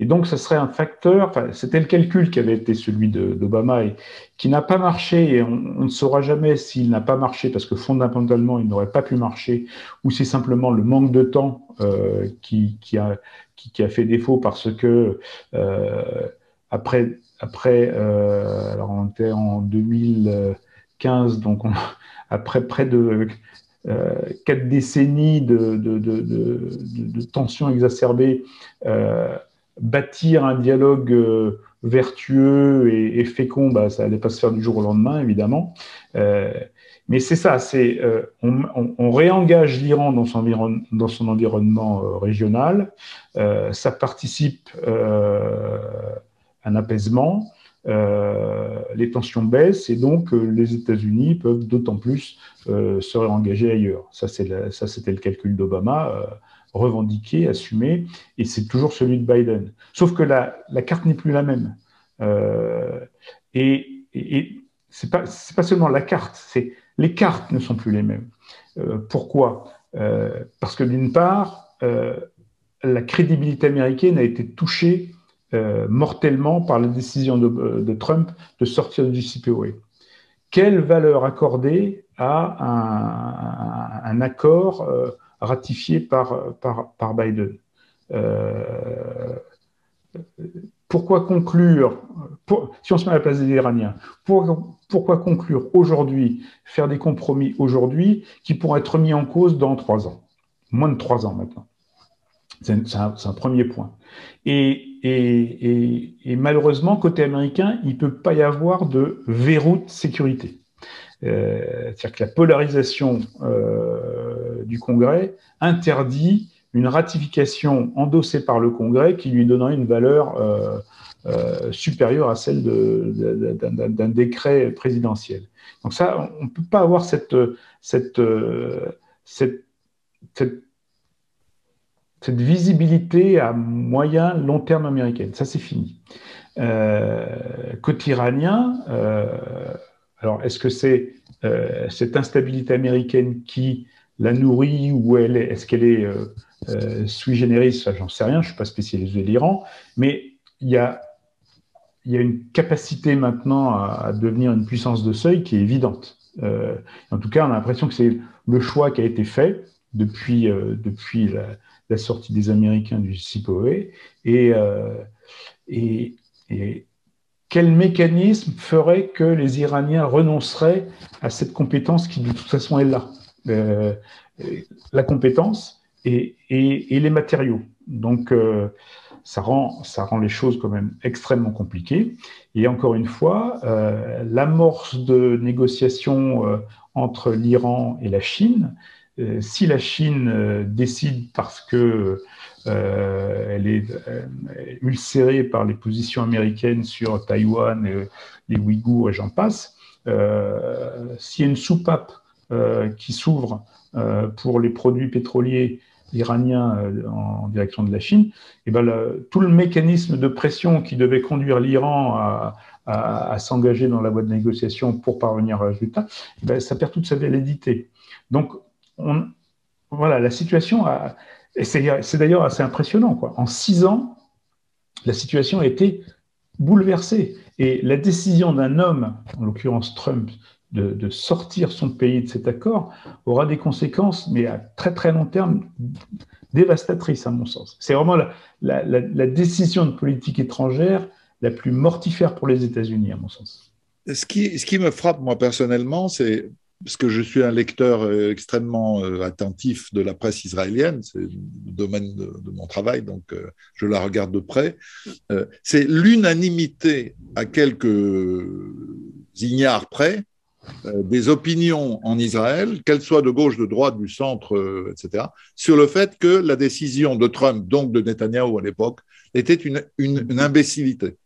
Et donc, ce serait un facteur, enfin, c'était le calcul qui avait été celui d'Obama et qui n'a pas marché, et on, ne saura jamais s'il n'a pas marché, parce que fondamentalement, il n'aurait pas pu marcher, ou c'est simplement le manque de temps euh, qui, qui, a, qui, a, fait défaut, parce que euh, après, après euh, alors on était en 2015, donc après près de quatre décennies de, de, de, de tensions exacerbées, bâtir un dialogue euh, vertueux et, fécond, bah, ça n'allait pas se faire du jour au lendemain, évidemment. Euh, mais c'est ça, c'est euh, on, réengage l'Iran dans dans son environnement régional, ça participe à un apaisement, les tensions baissent et donc les États-Unis peuvent d'autant plus se réengager ailleurs. Ça, c'était le calcul d'Obama revendiqué, assumé, et c'est toujours celui de Biden. Sauf que la, carte n'est plus la même. Euh, et, et, c'est pas, seulement la carte, c'est les cartes ne sont plus les mêmes. Euh, pourquoi? Euh, Parce que d'une part, la crédibilité américaine a été touchée mortellement par la décision de, de, Trump de sortir du CPOA. Quelle valeur accorder à un, accord ratifié par, par, Biden? Euh, pourquoi conclure, si on se met à la place des Iraniens, pourquoi conclure aujourd'hui, faire des compromis aujourd'hui qui pourront être mis en cause dans trois ans? Moins de trois ans maintenant. C'est un, premier point. Et, malheureusement, côté américain, il ne peut pas y avoir de verrou de sécurité. Euh, c'est-à-dire que la polarisation euh, du Congrès interdit une ratification endossée par le Congrès qui lui donnerait une valeur euh, supérieure à celle d'un décret présidentiel. Donc ça, on ne peut pas avoir cette, cette, cette, cette visibilité à moyen, long terme américaine. Ça, c'est fini. côté iranien, alors est-ce que c'est cette instabilité américaine qui la nourrit ou est-ce qu'elle est, euh, euh, sui generis? J'en sais rien, je ne suis pas spécialisé de l'Iran, mais il y a, une capacité maintenant à, devenir une puissance de seuil qui est évidente. Euh, en tout cas, on a l'impression que c'est le choix qui a été fait depuis, depuis la, sortie des Américains du CIPOE. Et, et, et quel mécanisme ferait que les Iraniens renonceraient à cette compétence qui de toute façon est là? Euh, la compétence et, les matériaux. Donc, euh, ça, rend, ça rend les choses quand même extrêmement compliquées. Et encore une fois, euh, l'amorce de négociations entre l'Iran et la Chine, si la Chine décide parce que elle est ulcérée par les positions américaines sur Taïwan, les Ouïghours et j'en passe, s'il y a une soupape euh, qui s'ouvre euh, pour les produits pétroliers iraniens euh, en direction de la Chine, et ben tout le mécanisme de pression qui devait conduire l'Iran à, s'engager dans la voie de négociation pour parvenir à un résultat, ben ça perd toute sa validité. Donc, voilà, la situation, a, et c'est d'ailleurs assez impressionnant. En six ans, la situation a été bouleversée. Et la décision d'un homme, en l'occurrence Trump, de, sortir son pays de cet accord aura des conséquences, mais à très très long terme, dévastatrices à mon sens. C'est vraiment la, décision de politique étrangère la plus mortifère pour les États-Unis à mon sens. Ce qui me frappe moi personnellement, c'est parce que je suis un lecteur euh, extrêmement euh, attentif de la presse israélienne, c'est le domaine de, mon travail, donc euh, je la regarde de près, c'est l'unanimité à quelques ignares près des opinions en Israël, qu'elles soient de gauche, de droite, du centre, etc., sur le fait que la décision de Trump, donc de Netanyahou à l'époque, était une, imbécilité,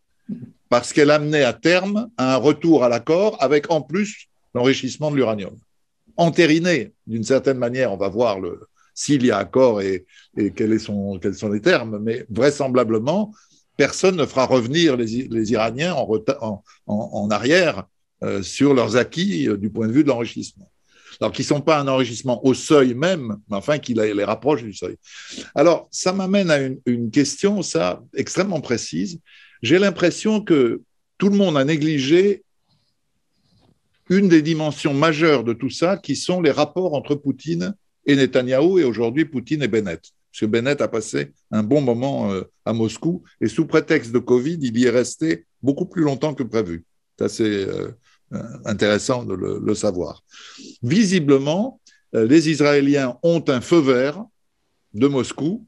parce qu'elle amenait à terme un retour à l'accord avec en plus l'enrichissement de l'uranium. Entériné, d'une certaine manière, on va voir s'il y a accord et, quels, sont, les termes, mais vraisemblablement, personne ne fera revenir les, Iraniens en arrière euh, sur leurs acquis euh, du point de vue de l'enrichissement. Alors qui ne sont pas un enrichissement au seuil même, mais enfin qui les rapproche du seuil. Alors ça m'amène à une, question, ça, extrêmement précise. J'ai l'impression que tout le monde a négligé une des dimensions majeures de tout ça, qui sont les rapports entre Poutine et Netanyahou, et aujourd'hui Poutine et Bennett. Parce que Bennett a passé un bon moment euh, à Moscou, et sous prétexte de Covid, il y est resté beaucoup plus longtemps que prévu. C'est assez euh, intéressant de le, savoir. Visiblement, euh, les Israéliens ont un feu vert de Moscou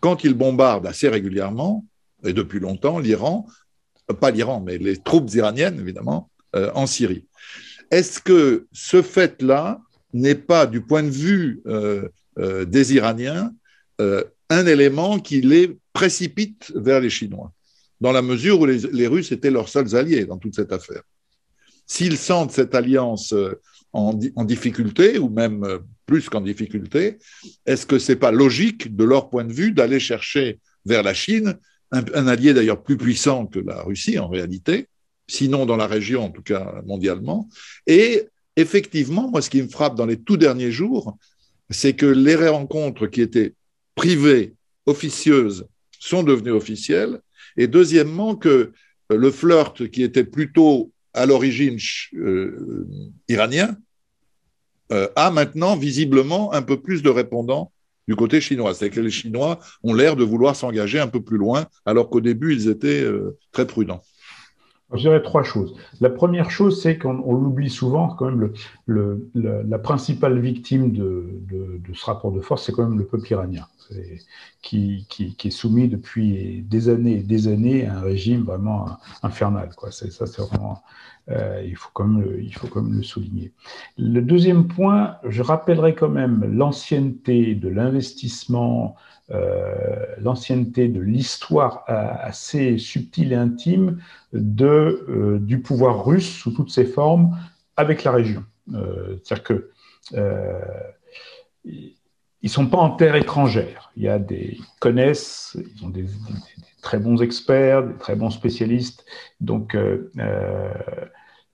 quand ils bombardent assez régulièrement, et depuis longtemps, l'Iran, euh, pas l'Iran, mais les troupes iraniennes, évidemment, en Syrie. Est-ce que ce fait-là n'est pas, du point de vue des Iraniens, un élément qui les précipite vers les Chinois, dans la mesure où les Russes étaient leurs seuls alliés dans toute cette affaire? S'ils sentent cette alliance euh, en, difficulté, ou même euh, plus qu'en difficulté, est-ce que ce n'est pas logique, de leur point de vue, d'aller chercher vers la Chine, un, allié d'ailleurs plus puissant que la Russie en réalité, sinon dans la région, en tout cas mondialement. Et effectivement, moi, ce qui me frappe dans les tout derniers jours, c'est que les rencontres qui étaient privées, officieuses, sont devenues officielles. Et deuxièmement, que le flirt qui était plutôt à l'origine euh, iranien, euh, a maintenant visiblement un peu plus de répondants du côté chinois. C'est que les Chinois ont l'air de vouloir s'engager un peu plus loin, alors qu'au début, ils étaient euh, très prudents. Je dirais trois choses. La première chose, c'est qu'on l'oublie souvent, quand même, la principale victime de, ce rapport de force, c'est quand même le peuple iranien. qui, est soumis depuis des années et des années à un régime vraiment infernal. Ça, c'est vraiment, euh, il, faut quand même, le souligner. Le deuxième point, je rappellerai quand même l'ancienneté de l'investissement, l'ancienneté de l'histoire assez subtile et intime de, du pouvoir russe sous toutes ses formes avec la région. C'est-à-dire que ils sont pas en terre étrangère. Il y a des, ils connaissent, ils ont des, très bons experts, des très bons spécialistes. Donc, euh, euh,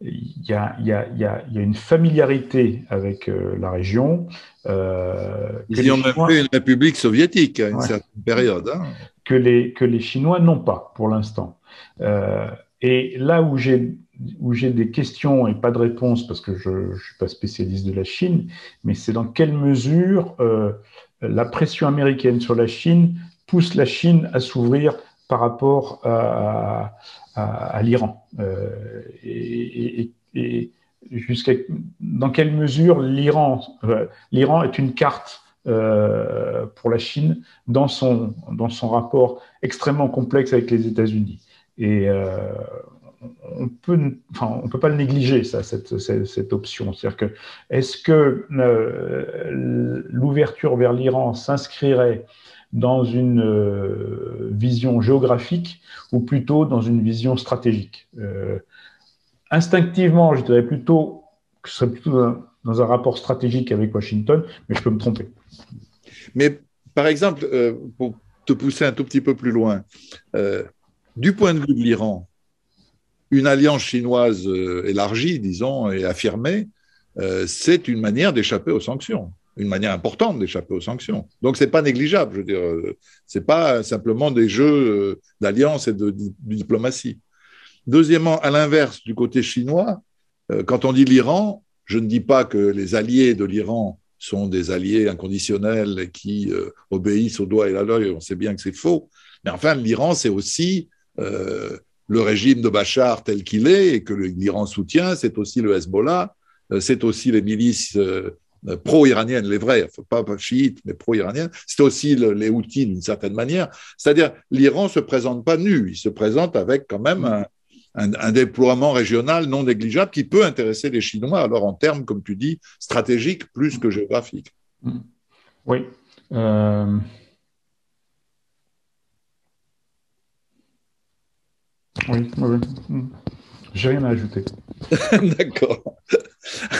il, y a, il, y a, il, y a, une familiarité avec euh, la région. ils y ont même fait une république soviétique à une certaine période. Hein. Que, les, que les Chinois n'ont pas pour l'instant. et là où j'ai où j'ai des questions et pas de réponses parce que je ne suis pas spécialiste de la Chine, mais c'est dans quelle mesure euh, la pression américaine sur la Chine pousse la Chine à s'ouvrir par rapport à, l'Iran euh, et, jusqu'à dans quelle mesure l'Iran euh, l'Iran est une carte pour la Chine dans son, rapport extrêmement complexe avec les États-Unis. Et on peut, enfin, on peut pas le négliger, ça, cette, option. C'est-à-dire que, est-ce que euh, l'ouverture vers l'Iran s'inscrirait dans une euh, vision géographique ou plutôt dans une vision stratégique euh, Instinctivement, je dirais plutôt que ce serait plutôt dans, un rapport stratégique avec Washington, mais je peux me tromper. Mais par exemple, pour te pousser un tout petit peu plus loin, du point de vue de l'Iran, une alliance chinoise euh, élargie, disons, et affirmée, euh, c'est une manière d'échapper aux sanctions, une manière importante d'échapper aux sanctions. Donc c'est pas négligeable, je veux dire, euh, c'est pas simplement des jeux d'alliance et de, diplomatie. Deuxièmement, à l'inverse, du côté chinois, quand on dit l'Iran, je ne dis pas que les alliés de l'Iran sont des alliés inconditionnels qui obéissent au doigt et à l'œil, on sait bien que c'est faux, mais enfin l'Iran c'est aussi le régime de Bachar tel qu'il est et que l'Iran soutient, c'est aussi le Hezbollah, euh, c'est aussi les milices euh, pro-iraniennes, les vraies, pas chiites, mais pro-iraniennes, c'est aussi les Houthis d'une certaine manière. C'est-à-dire, l'Iran ne se présente pas nu, il se présente avec quand même un, déploiement régional non négligeable qui peut intéresser les Chinois, alors en termes, comme tu dis, stratégiques plus que géographiques. Oui. Euh, Oui, oui. J'ai rien à ajouter. D'accord.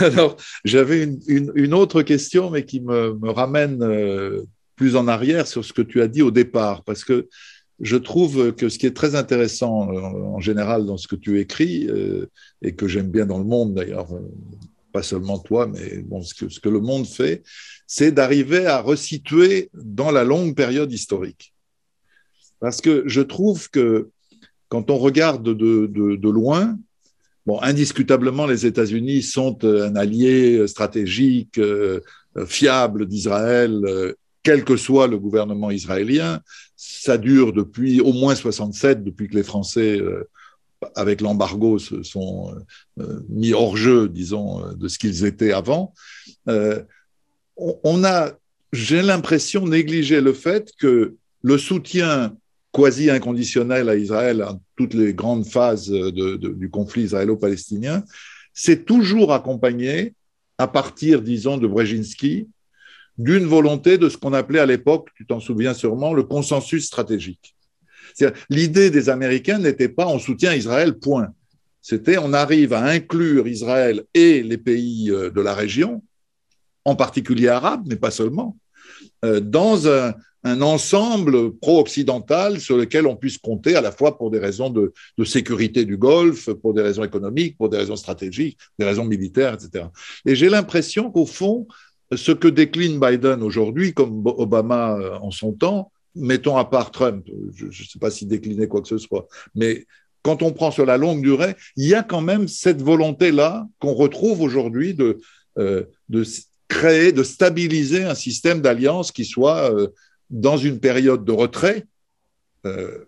Alors, j'avais une, autre question, mais qui me, ramène euh, plus en arrière sur ce que tu as dit au départ, parce que je trouve que ce qui est très intéressant euh, en, général dans ce que tu écris, euh, et que j'aime bien dans le monde d'ailleurs, pas seulement toi, mais bon, ce, que, ce que le monde fait, c'est d'arriver à resituer dans la longue période historique. Parce que je trouve que quand on regarde de, loin, indiscutablement, les États-Unis sont un allié stratégique euh, fiable d'Israël, euh, quel que soit le gouvernement israélien. Ça dure depuis au moins 67, depuis que les Français, euh, avec l'embargo, se sont mis hors jeu, disons, de ce qu'ils étaient avant. On a, j'ai l'impression, négligé le fait que le soutien quasi inconditionnel à Israël en toutes les grandes phases du conflit israélo-palestinien, c'est toujours accompagné, à partir, disons, de Brzezinski, d'une volonté de ce qu'on appelait à l'époque, tu t'en souviens sûrement, le consensus stratégique. L'idée des Américains n'était pas on soutient Israël, point. C'était on arrive à inclure Israël et les pays euh, de la région, en particulier arabes, mais pas seulement, euh, dans un, un ensemble pro-occidental sur lequel on puisse compter à la fois pour des raisons de, sécurité du Golfe, pour des raisons économiques, pour des raisons stratégiques, des raisons militaires, etc. Et j'ai l'impression qu'au fond, ce que décline Biden aujourd'hui, comme Obama euh, en son temps, mettons à part Trump, je ne sais pas s'il déclinait quoi que ce soit, mais quand on prend sur la longue durée, il y a quand même cette volonté-là qu'on retrouve aujourd'hui de, euh, créer, de stabiliser un système d'alliance qui soit euh, dans une période de retrait, euh,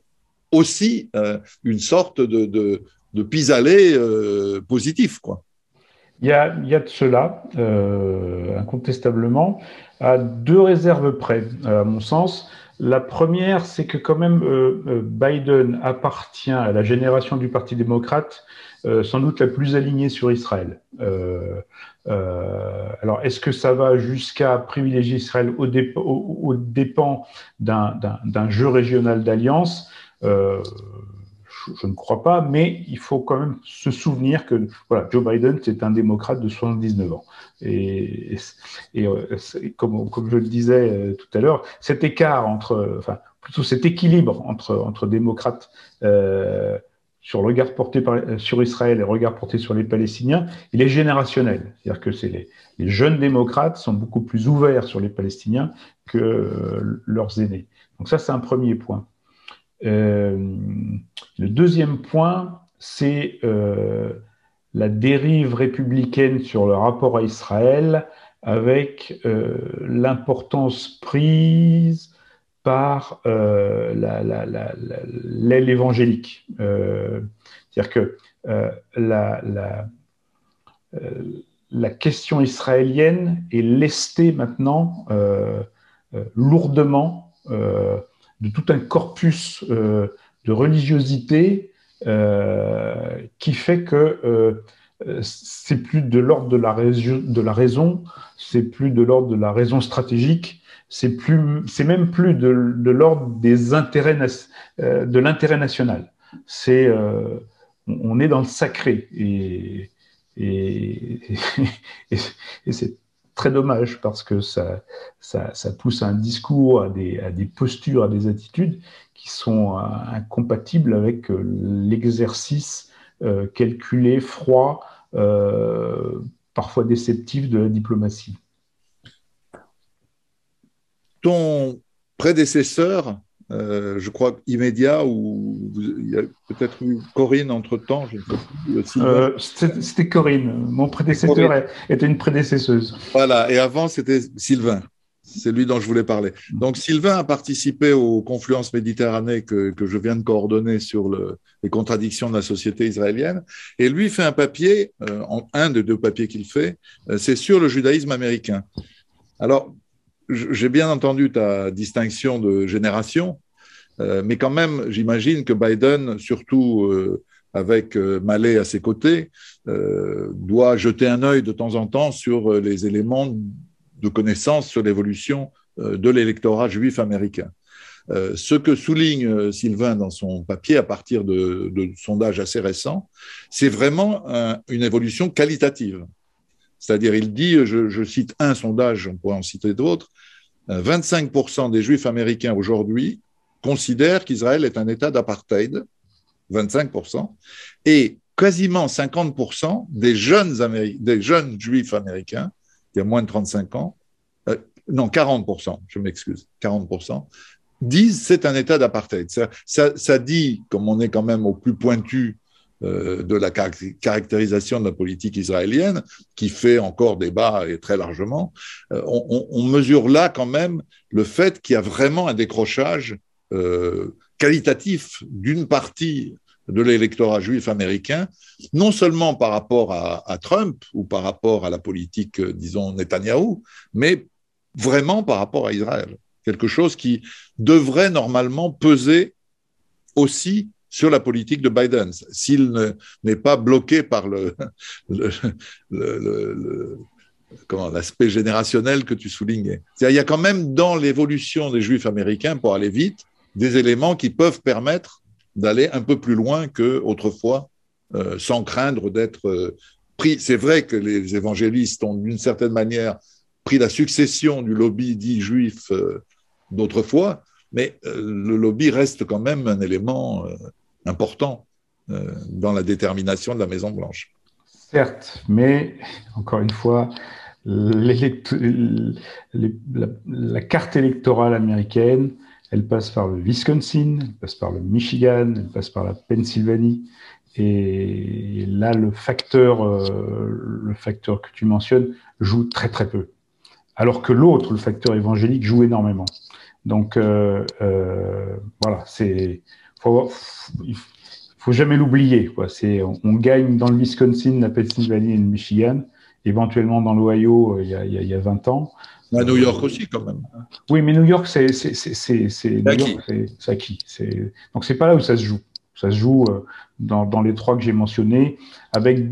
aussi euh, une sorte de, de, pis-aller euh, positif. Quoi. il y, a, il y a de cela, incontestablement, à deux réserves près, à mon sens. La première, c'est que quand même Biden appartient à la génération du Parti démocrate sans doute la plus alignée sur Israël. Alors, est-ce que ça va jusqu'à privilégier Israël au, au dépens d'un jeu régional d'alliance? Je, ne crois pas, mais il faut quand même se souvenir que voilà, Joe Biden, c'est un démocrate de 79 ans. Et, euh, comme, comme, je le disais euh, tout à l'heure, cet écart entre, enfin, plutôt cet équilibre entre, entre démocrates euh, sur le regard porté par, sur Israël et le regard porté sur les Palestiniens, il est générationnel. C'est-à-dire que les, jeunes démocrates sont beaucoup plus ouverts sur les Palestiniens que leurs aînés. Donc ça, c'est un premier point. Euh, le deuxième point, c'est euh, la dérive républicaine sur le rapport à Israël avec euh, l'importance prise par l'aile évangélique. C'est-à-dire que la, la, question israélienne est lestée maintenant lourdement de tout un corpus euh, de religiosité euh, qui fait que euh, c'est plus de l'ordre de de la raison, c'est plus de l'ordre de la raison stratégique, c'est même plus de, l'ordre des intérêts, de l'intérêt national. C'est, on est dans le sacré et, c'est très dommage parce que ça, pousse à un discours, à des, postures, à des attitudes qui sont euh, incompatibles avec euh, l'exercice euh, calculé, froid, parfois déceptif de la diplomatie. Ton prédécesseur euh, je crois, immédiat, ou il y a peut-être eu Corinne entre-temps, euh, c'était Corinne. Mon prédécesseur était une prédécesseuse. Voilà, et avant, c'était Sylvain. C'est lui dont je voulais parler. Donc, Sylvain a participé aux confluences méditerranéennes que, que je viens de coordonner sur le, les contradictions de la société israélienne. Et lui fait un papier, euh, un des deux papiers qu'il fait, c'est sur le judaïsme américain. Alors, j'ai bien entendu ta distinction de génération, euh, mais quand même, j'imagine que Biden, surtout euh, avec euh, Malé à ses côtés, doit jeter un œil de temps en temps sur les éléments de connaissance sur l'évolution de l'électorat juif américain. ce que souligne Sylvain dans son papier à partir de, sondages assez récents, c'est vraiment une évolution qualitative. C'est-à-dire, il dit, je, cite un sondage, on pourrait en citer d'autres, 25% euh, des juifs américains aujourd'hui considèrent qu'Israël est un État d'apartheid, 25%, et quasiment 50% des jeunes, juifs américains, qui ont moins de 35 ans, euh, non, 40%, je m'excuse, 40%, disent c'est un État d'apartheid. Ça, dit, comme on est quand même au plus pointu de la caractérisation de la politique israélienne, qui fait encore débat et très largement, euh, on, mesure là quand même le fait qu'il y a vraiment un décrochage euh, qualitatif d'une partie de l'électorat juif américain, non seulement par rapport à, Trump ou par rapport à la politique, disons, Netanyahou, mais vraiment par rapport à Israël. Quelque chose qui devrait normalement peser aussi sur la politique de Biden. S'il n'est pas bloqué par le, l'aspect générationnel que tu soulignais. Il y a quand même dans l'évolution des Juifs américains, pour aller vite, des éléments qui peuvent permettre d'aller un peu plus loin qu'autrefois, euh, sans craindre d'être euh, pris. C'est vrai que les évangélistes ont d'une certaine manière pris la succession du lobby dit juif euh, d'autrefois, mais le lobby reste quand même un élément important euh, dans la détermination de la Maison Blanche. Certes, mais encore une fois, la, carte électorale américaine, elle passe par le Wisconsin, elle passe par le Michigan, elle passe par la Pennsylvanie. Et là, le facteur, euh, le facteur que tu mentionnes joue très très peu. Alors que l'autre, le facteur évangélique, joue énormément. Donc euh, voilà, c'est il faut jamais l'oublier. C'est, on, gagne dans le Wisconsin, la Pennsylvanie et le Michigan, éventuellement dans l'Ohio il, il, y a 20 ans. À New York aussi, quand même. Oui, mais New York, c'est acquis. acquis. Donc, c'est pas là où ça se joue. Ça se joue euh, dans, les trois que j'ai mentionnés, avec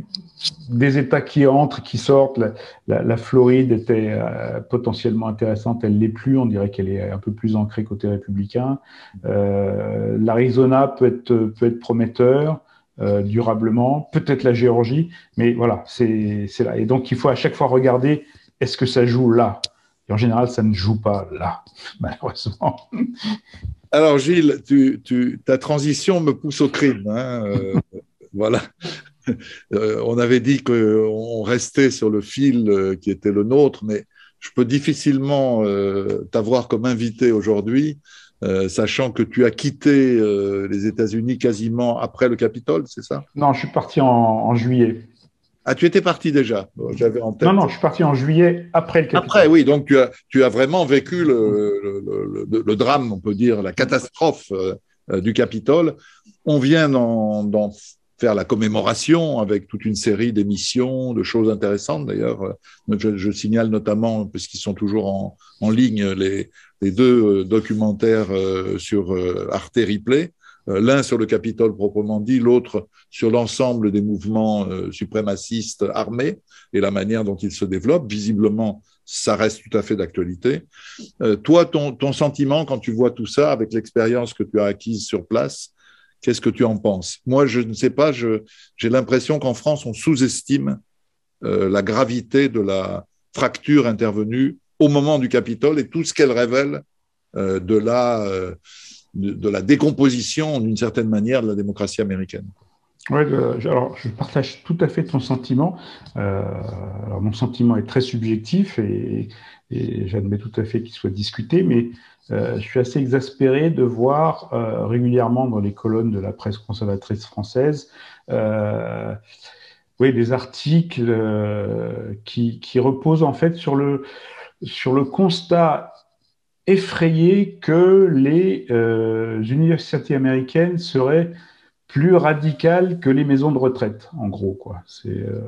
des États qui entrent, qui sortent. La, Floride était euh, potentiellement intéressante, elle l'est plus. On dirait qu'elle est un peu plus ancrée côté républicain. Euh, L'Arizona peut être, prometteur. Durablement, peut-être la Géorgie, mais voilà, c'est là. Et donc, il faut à chaque fois regarder est-ce que ça joue là? Et en général, ça ne joue pas là, malheureusement. Alors, Gilles, tu, ta transition me pousse au crime. Hein, euh, voilà. Euh, on avait dit qu'on restait sur le fil euh, qui était le nôtre, mais je peux difficilement t'avoir comme invité aujourd'hui, sachant que tu as quitté les États-Unis quasiment après le Capitole, c'est ça? Non, je suis parti en juillet. Ah, tu étais parti déjà J'avais en tête. Non, non, je suis parti en juillet après le Capitole. Après, oui, donc tu as, tu as vraiment vécu le, le, drame, on peut dire, la catastrophe euh, du Capitole. On vient d'en faire la commémoration avec toute une série d'émissions, de choses intéressantes d'ailleurs. Je, je, signale notamment, puisqu'ils sont toujours en, en ligne, les, les, deux documentaires euh, sur euh, Arte Replay euh, l'un sur le Capitole proprement dit, l'autre sur l'ensemble des mouvements euh, suprémacistes armés et la manière dont ils se développent. Visiblement, ça reste tout à fait d'actualité. Euh, toi, ton, ton, sentiment quand tu vois tout ça, avec l'expérience que tu as acquise sur place, qu'est-ce que tu en penses? Moi, je ne sais pas, j'ai l'impression qu'en France, on sous-estime la gravité de la fracture intervenue au moment du Capitole et tout ce qu'elle révèle de la de, la décomposition, d'une certaine manière, de la démocratie américaine. Oui, alors je partage tout à fait ton sentiment. Euh, alors mon sentiment est très subjectif et, j'admets tout à fait qu'il soit discuté, mais euh, je suis assez exaspéré de voir euh, régulièrement dans les colonnes de la presse conservatrice française oui, des articles qui, qui, reposent en fait sur le, sur le constat effrayé que les euh, universités américaines seraient plus radicales que les maisons de retraite, en gros. Quoi. C'est, euh,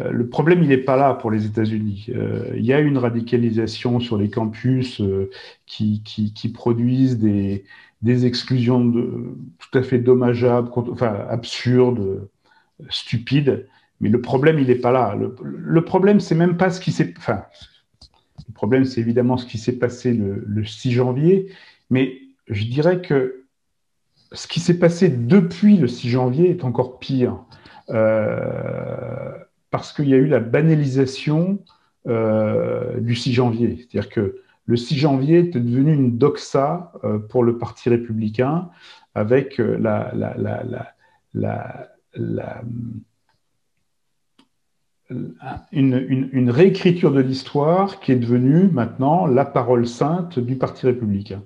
euh, le problème, il n'est pas là pour les États-Unis. il y a une radicalisation sur les campus qui, qui, produisent des, des exclusions tout à fait dommageables, enfin absurdes, stupides. Mais le problème, il n'est pas là. Le, le problème, c'est même pas ce qui s'est. Enfin, le problème, c'est évidemment ce qui s'est passé le, 6 janvier, mais je dirais que ce qui s'est passé depuis le 6 janvier est encore pire, euh, parce qu'il y a eu la banalisation euh, du 6 janvier. C'est-à-dire que le 6 janvier était devenu une doxa euh, pour le Parti républicain, avec la, la une, réécriture de l'histoire qui est devenue maintenant la parole sainte du Parti républicain.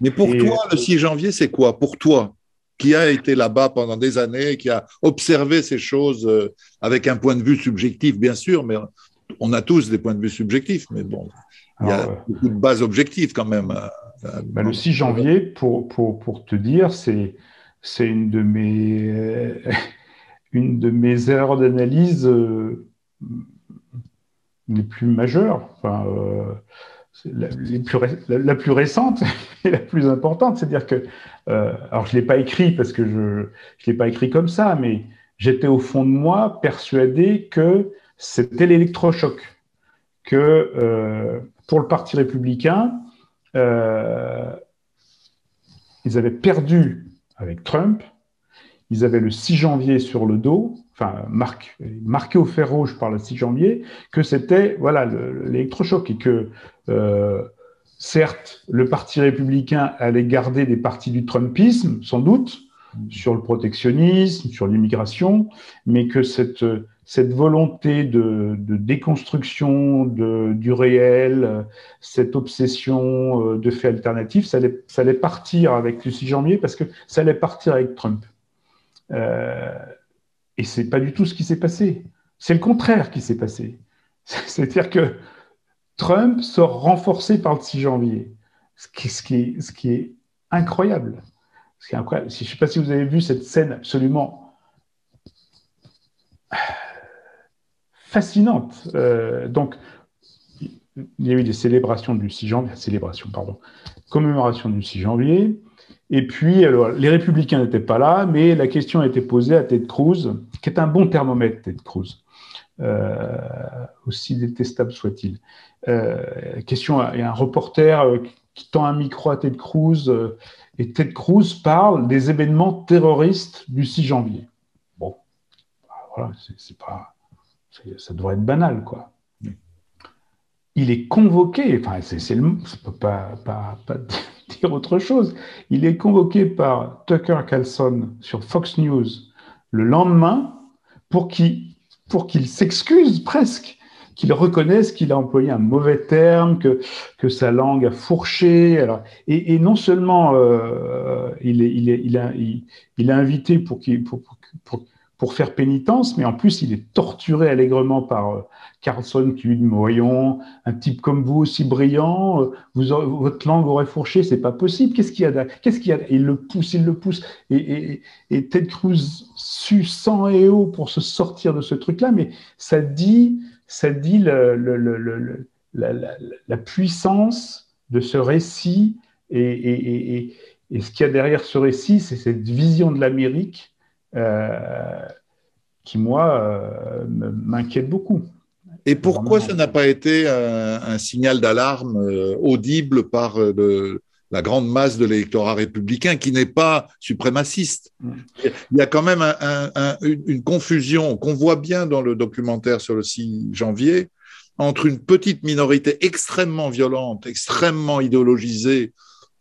Mais pour toi, le 6 janvier, c'est quoi Pour toi, qui a été là-bas pendant des années, qui a observé ces choses euh, avec un point de vue subjectif, bien sûr, mais on a tous des points de vue subjectifs, mais bon, il y a euh, beaucoup de bases objectives quand même. Euh, ben, le 6 janvier, pour, pour, pour te dire, c'est une de mes... une de mes erreurs d'analyse les plus majeures, enfin, euh, la, plus récente et la plus importante. C'est-à-dire que, euh, alors je ne l'ai pas écrit parce que je ne l'ai pas écrit comme ça, mais j'étais au fond de moi persuadé que c'était l'électrochoc, que euh, pour le Parti républicain, ils avaient perdu avec Trump, ils avaient le 6 janvier sur le dos, enfin marqué, au fer rouge par le 6 janvier, que c'était voilà l'électrochoc et que euh, certes le Parti républicain allait garder des parties du Trumpisme, sans doute, sur le protectionnisme, sur l'immigration, mais que cette, cette volonté de, déconstruction de, du réel, cette obsession euh, de faits alternatifs, ça allait, ça allait partir avec le 6 janvier parce que ça allait partir avec Trump. Euh, et c'est pas du tout ce qui s'est passé. C'est le contraire qui s'est passé. C'est-à-dire que Trump sort renforcé par le 6 janvier, ce qui, est, ce qui est incroyable. je ne sais pas si vous avez vu cette scène absolument fascinante. Euh, donc, il y a eu des célébrations du 6 janvier, célébration, pardon, commémoration du 6 janvier. Et puis, alors, les républicains n'étaient pas là, mais la question a été posée à Ted Cruz, qui est un bon thermomètre, Ted Cruz, euh, aussi détestable soit-il. Euh, question, il y a un reporter euh, qui tend un micro à Ted Cruz, et Ted Cruz parle des événements terroristes du 6 janvier. Bon, voilà, c'est pas, ça devrait être banal, quoi il est convoqué, enfin, c'est le, ça peut pas, pas, pas, dire autre chose, il est convoqué par Tucker Carlson sur Fox News le lendemain pour qu'il s'excuse presque, qu'il reconnaisse qu'il a employé un mauvais terme, que, que sa langue a fourché. Alors, et, non seulement euh, il, est, il, est, il, a, il, a invité pour, qu'il pour faire pénitence, mais en plus, il est torturé allègrement par euh, Carlson qui lui dit Voyons, un type comme vous, aussi brillant, euh, votre langue aurait fourché, c'est pas possible. Qu'est-ce qu'il y a Qu'est-ce qu'il y a Il le pousse, il le pousse. Et, Ted Cruz sue sang et eau pour se sortir de ce truc-là, mais ça dit, ça dit la, puissance de ce récit et, ce qu'il y a derrière ce récit, c'est cette vision de l'Amérique qui, moi, euh, m'inquiète beaucoup. Et pourquoi ça n'a pas été un, signal d'alarme euh, audible par la grande masse de l'électorat républicain qui n'est pas suprémaciste? Mm. Il y a quand même une confusion qu'on voit bien dans le documentaire sur le 6 janvier entre une petite minorité extrêmement violente, extrêmement idéologisée,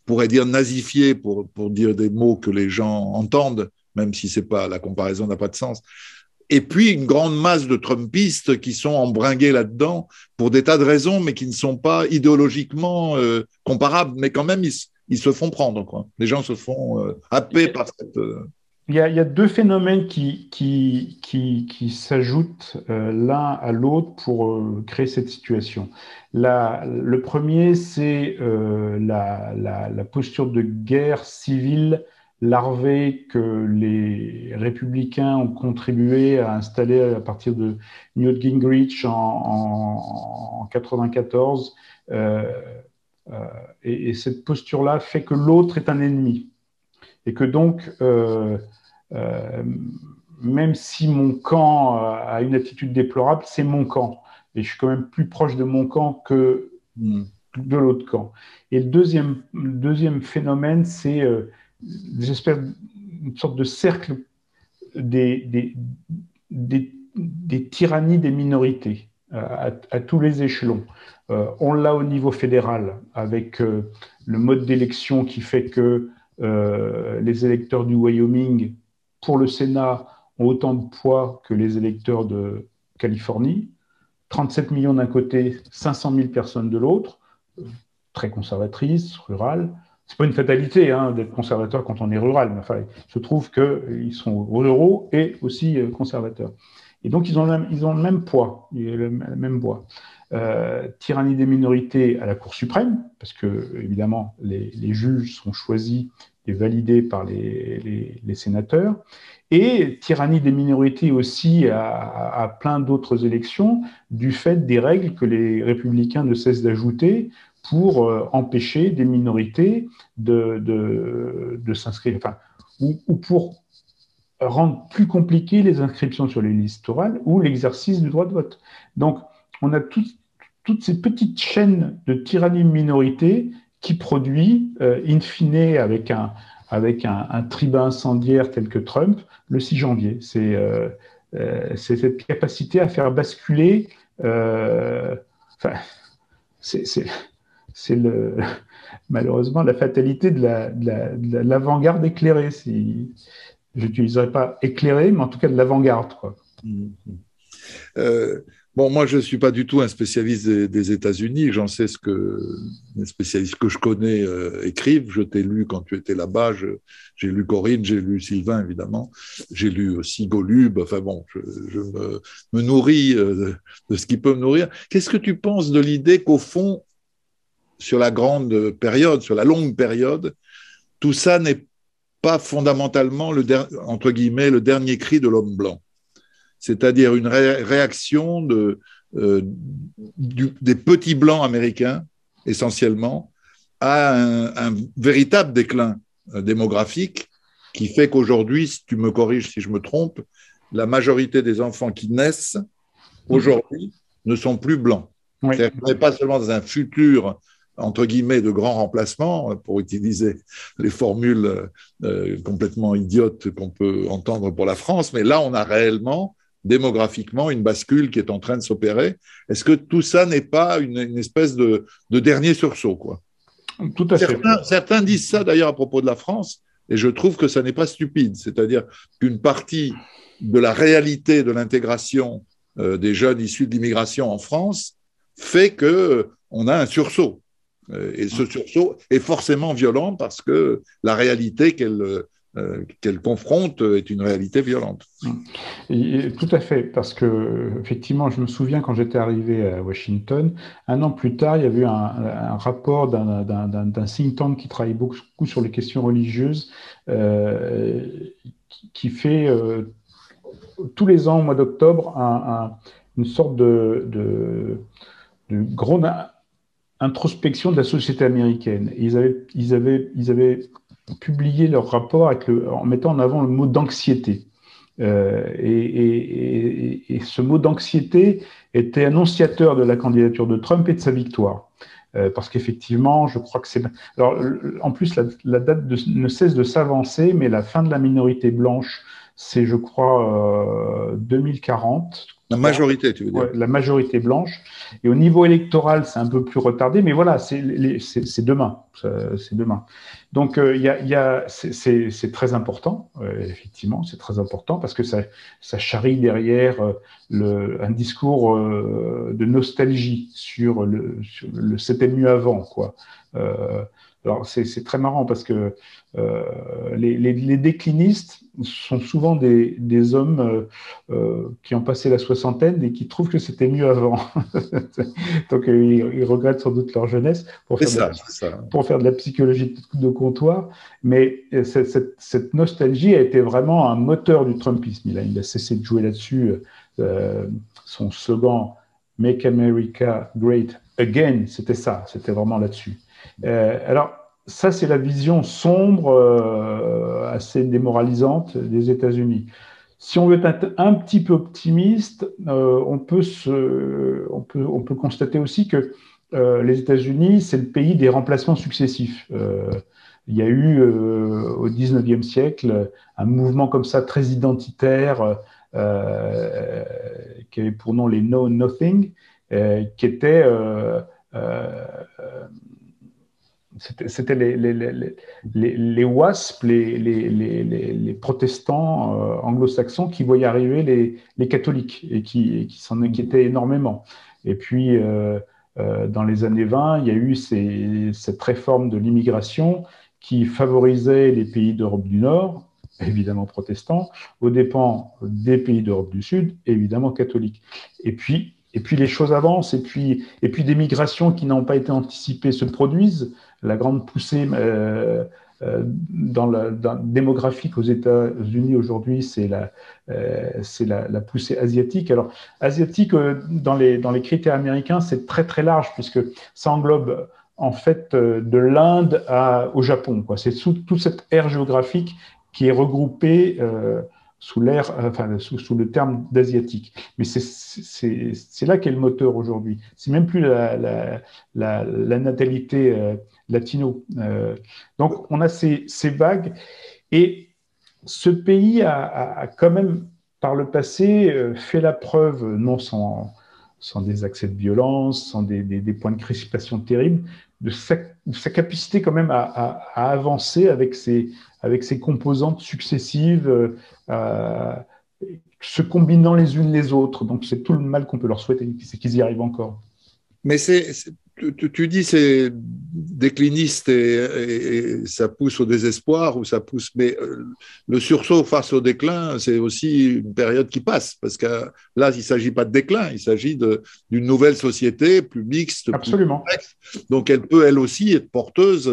pourrait dire nazifiée pour, pour dire des mots que les gens entendent, même si c'est pas la comparaison n'a pas de sens. Et puis une grande masse de Trumpistes qui sont embringués là-dedans pour des tas de raisons, mais qui ne sont pas idéologiquement euh, comparables. Mais quand même, ils, se font prendre. Quoi. Les gens se font euh, happer par cette. Euh, il y, a, deux phénomènes qui, s'ajoutent l'un à l'autre pour créer cette situation. Le premier, c'est la, posture de guerre civile larvée que les républicains ont contribué à installer à partir de Newt Gingrich en, 1994. Euh, euh, et, cette posture-là fait que l'autre est un ennemi. Et que donc, euh, même si mon camp a une attitude déplorable, c'est mon camp. Et je suis quand même plus proche de mon camp que hmm. de l'autre camp. Et le deuxième, deuxième phénomène, c'est j'espère, une sorte de cercle des, tyrannies des minorités euh, à, tous les échelons. Euh, on l'a au niveau fédéral avec euh, le mode d'élection qui fait que les électeurs du Wyoming pour le Sénat ont autant de poids que les électeurs de Californie. 37 millions d'un côté, 500 000 personnes de l'autre, très conservatrices, rurales c'est pas une fatalité hein, d'être conservateur quand on est rural, mais enfin, il se trouve qu'ils sont ruraux et aussi euh, conservateurs. Et donc, ils ont le même, poids, le même poids. Euh, tyrannie des minorités à la Cour suprême, parce que, évidemment, les, juges sont choisis et validés par les, sénateurs, et tyrannie des minorités aussi à plein d'autres élections, du fait des règles que les républicains ne cessent d'ajouter pour euh, empêcher des minorités de, de, s'inscrire, enfin, ou, pour rendre plus compliqué les inscriptions sur les listes orales ou l'exercice du droit de vote. Donc, on a toutes ces petites chaînes de tyrannie minorité qui produit, euh, in fine, avec un, avec un, tribun incendiaire tel que Trump, le 6 janvier. C'est euh, cette capacité à faire basculer. enfin, c'est c'est le, malheureusement la fatalité de l'avant-garde éclairée. Si, je n'utiliserai pas éclairée, mais en tout cas de l'avant-garde. Mm-hmm. Euh, bon, moi, je ne suis pas du tout un spécialiste des, États-Unis. J'en sais ce que les spécialistes que je connais euh, écrivent. Je t'ai lu quand tu étais là-bas. J'ai lu Corinne, j'ai lu Sylvain, évidemment. J'ai lu aussi Golub. Enfin bon, je, me, nourris euh, de ce qui peut me nourrir. Qu'est-ce que tu penses de l'idée qu'au fond, sur la grande période, sur la longue période, tout ça n'est pas fondamentalement, le entre guillemets, le dernier cri de l'homme blanc. C'est-à-dire une réaction de, euh, des petits blancs américains, essentiellement, à un, véritable déclin euh, démographique qui fait qu'aujourd'hui, si tu me corriges si je me trompe, la majorité des enfants qui naissent aujourd'hui ne sont plus blancs. Oui. n'est pas seulement dans un futur entre guillemets de grand remplacement, pour utiliser les formules euh, complètement idiotes qu'on peut entendre pour la France, mais là on a réellement démographiquement une bascule qui est en train de s'opérer. Est-ce que tout ça n'est pas une, espèce de, dernier sursaut quoi? Tout à certains, fait. Certains disent ça d'ailleurs à propos de la France, et je trouve que ça n'est pas stupide. C'est-à-dire qu'une partie de la réalité de l'intégration euh, des jeunes issus de l'immigration en France fait que euh, on a un sursaut. Euh, et ce sursaut est forcément violent parce que la réalité qu'elle qu'elle confronte est une réalité violente. tout à fait, parce que effectivement, je me souviens quand j'étais arrivé à Washington, un an plus tard, il y avait eu un, rapport d'un think tank qui travaille beaucoup sur les questions religieuses, euh, qui fait tous les ans, au mois d'octobre, une sorte de, de, grande introspection de la société américaine. Ils avaient, ils avaient, ils avaient publié leur rapport en mettant en avant le mot d'anxiété. Euh, et, ce mot d'anxiété était annonciateur de la candidature de Trump et de sa victoire. Euh, parce qu'effectivement, je crois que c'est. Alors, en plus, la, date ne cesse de s'avancer, mais la fin de la minorité blanche c'est, je crois, 2040. Euh, la majorité, tu veux dire La majorité blanche. Et au niveau électoral, c'est un peu plus retardé, mais voilà, c'est demain. C'est demain. Donc, euh, il y a, c'est très important, euh, effectivement, c'est très important parce que ça, ça charrie derrière le, un discours de nostalgie sur le, sur le c'était mieux avant, quoi. Alors c'est très marrant parce que euh, les, déclinistes sont souvent des, hommes euh, euh, qui ont passé la soixantaine et qui trouvent que c'était mieux avant. Donc ils, regrettent sans doute leur jeunesse pour faire, de, la, pour faire de la psychologie de comptoir. Mais cette, nostalgie a été vraiment un moteur du Trumpisme. Il a, il a cessé de jouer là-dessus. son slogan Make America Great Again, c'était ça, c'était vraiment là-dessus. Euh, alors, ça, c'est la vision sombre, euh, assez démoralisante des États-Unis. Si on veut être un petit peu optimiste, euh, on, peut on, peut, on peut constater aussi que les États-Unis, c'est le pays des remplacements successifs. il y a eu au 19e siècle un mouvement comme ça très identitaire qui avait pour nom les No Nothing, qui était c'était les, les, les, les, WASP, les, protestants euh, anglo-saxons qui voyaient arriver les, catholiques et qui, qui s'en inquiétaient énormément. Et puis, euh, euh, dans les années 20, il y a eu cette réforme de l'immigration qui favorisait les pays d'Europe du Nord, évidemment protestants, aux dépens des pays d'Europe du Sud, évidemment catholiques. Et puis, et puis les choses avancent, et puis, et puis des migrations qui n'ont pas été anticipées se produisent la grande poussée euh, euh, la, démographique aux États-Unis aujourd'hui, c'est la, euh, la, poussée asiatique. Alors, asiatique, dans, les, critères américains, c'est très très large puisque ça englobe en fait de l'Inde au Japon. C'est toute cette aire géographique qui est regroupée sous le terme d'asiatique. Mais c'est là qu'est le moteur aujourd'hui. C'est même plus la, la, la, natalité euh, latino. Euh, donc, on a ces, ces, vagues. Et ce pays a, quand même, par le passé, euh, fait la preuve, non sans, sans des accès de violence, sans des, des, points de crispation terribles, de sa, sa, capacité quand même à, à, avancer avec ses, avec ses composantes successives, euh, se combinant les unes les autres. Donc c'est tout le mal qu'on peut leur souhaiter, c'est qu'ils y arrivent encore. Mais c'est tu, dis c'est décliniste et, ça pousse au désespoir ou ça pousse, mais euh, le sursaut face au déclin, c'est aussi une période qui passe parce que là, il ne s'agit pas de déclin, il s'agit d'une nouvelle société plus mixte, Absolument. donc elle peut elle aussi être porteuse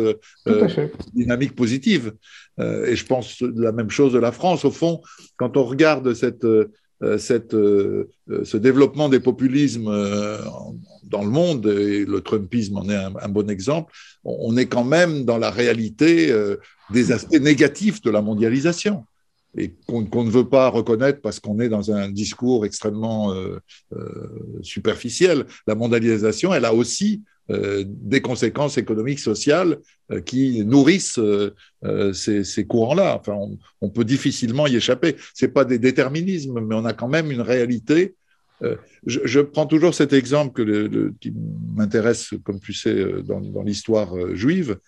euh, dynamique positive. Euh, et je pense la même chose de la France. Au fond, quand on regarde cette euh, cette, euh, euh, ce développement des populismes dans le monde, et le Trumpisme en est un, bon exemple, on, est quand même dans la réalité des aspects négatifs de la mondialisation et qu'on ne veut pas reconnaître parce qu'on est dans un discours extrêmement superficiel. La mondialisation, elle a aussi euh, des conséquences économiques, sociales euh, qui nourrissent euh, ces, courants-là. Enfin, on, peut difficilement y échapper. Ce n'est pas des déterminismes, mais on a quand même une réalité. Je, prends toujours cet exemple qui m'intéresse, comme tu sais, dans l'histoire juive.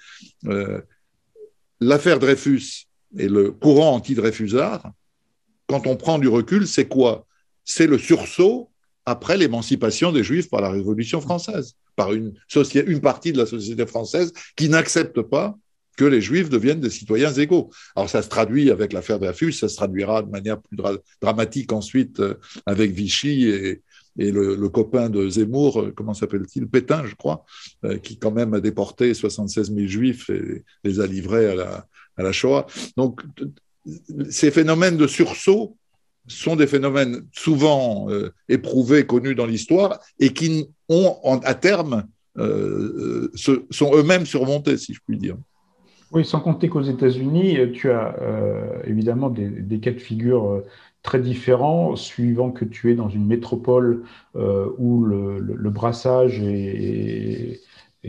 L'affaire Dreyfus et le courant anti-Dreyfusard, quand on prend du recul, c'est quoi? C'est le sursaut après l'émancipation des Juifs par la Révolution française par une, partie de la société française qui n'accepte pas que les Juifs deviennent des citoyens égaux. Alors ça se traduit avec l'affaire Dreyfus, ça se traduira de manière plus dramatique ensuite euh, avec Vichy et, et le, copain de Zemmour, euh, comment s'appelle-t-il? Pétain, je crois, euh, qui quand même a déporté 76 000 Juifs et les a livrés à la, à la Shoah. Donc ces phénomènes de sursaut sont des phénomènes souvent euh, éprouvés, connus dans l'histoire, et qui ont, à terme, euh, euh, sont eux-mêmes surmontés, si je puis dire. Oui, sans compter qu'aux États-Unis, tu as évidemment des, cas de figure très différents, suivant que tu es dans une métropole où le, brassage est,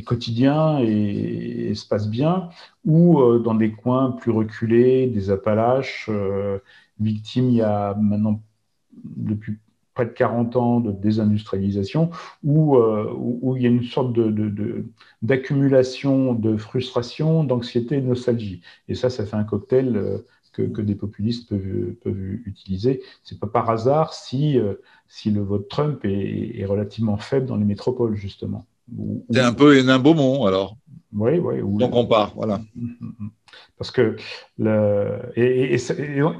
quotidien et, se passe bien, ou dans des coins plus reculés, des Appalaches, victime il y a maintenant depuis près de 40 ans de désindustrialisation, où, euh, où, il y a une sorte d'accumulation de, de, frustration, d'anxiété et de nostalgie. Et ça, ça fait un cocktail euh, que, que, des populistes peuvent, peuvent utiliser. C'est pas par hasard si, euh, si le vote Trump est, est, relativement faible dans les métropoles, justement. C'est un peu Hénin Beaumont, alors. Oui, oui. Donc on part, voilà. Parce que le, et, et,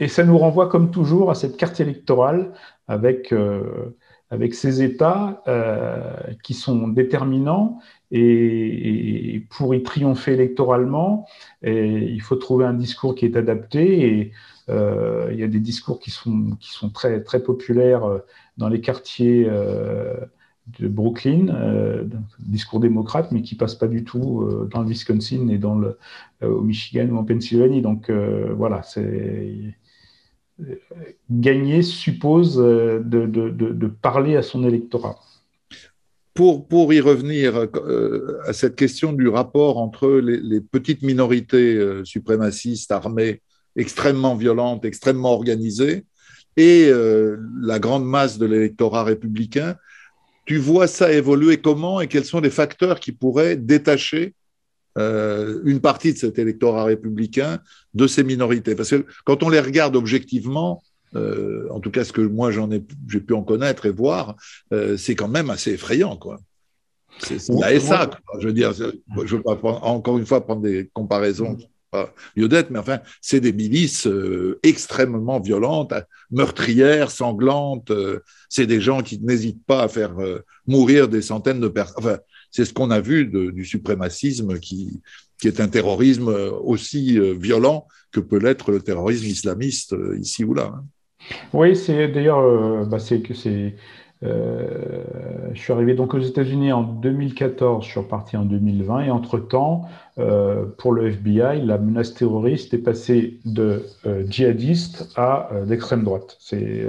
ça nous renvoie comme toujours à cette carte électorale avec, euh, avec ces États euh, qui sont déterminants et, pour y triompher électoralement, il faut trouver un discours qui est adapté et euh, il y a des discours qui sont, qui sont très, très populaires dans les quartiers de Brooklyn, euh, discours démocrate, mais qui passe pas du tout euh, dans le Wisconsin et dans le, euh, au Michigan ou en Pennsylvanie. Donc voilà, c'est gagner suppose de, de, de, parler à son électorat. Pour, pour y revenir à cette question du rapport entre les, les petites minorités suprémacistes armées extrêmement violentes, extrêmement organisées, et la grande masse de l'électorat républicain, tu vois ça évoluer comment et quels sont les facteurs qui pourraient détacher euh, une partie de cet électorat républicain de ces minorités? Parce que quand on les regarde objectivement, euh, en tout cas ce que moi j'en ai, j'ai pu en connaître et voir, euh, c'est quand même assez effrayant, quoi. C'est la SA, je veux dire. Je veux pas encore une fois prendre des comparaisons pas mais enfin, c'est des milices euh, extrêmement violentes, meurtrières, sanglantes. Euh, c'est des gens qui n'hésitent pas à faire euh, mourir des centaines de personnes. Enfin, c'est ce qu'on a vu du suprémacisme qui, qui est un terrorisme aussi violent que peut l'être le terrorisme islamiste ici ou là. Hein. Oui, c'est d'ailleurs, bah, c'est euh, je suis arrivé donc aux États-Unis en 2014, je suis reparti en 2020, et entre-temps, euh, pour le FBI, la menace terroriste est passée de euh, djihadiste à d'extrême droite. C'est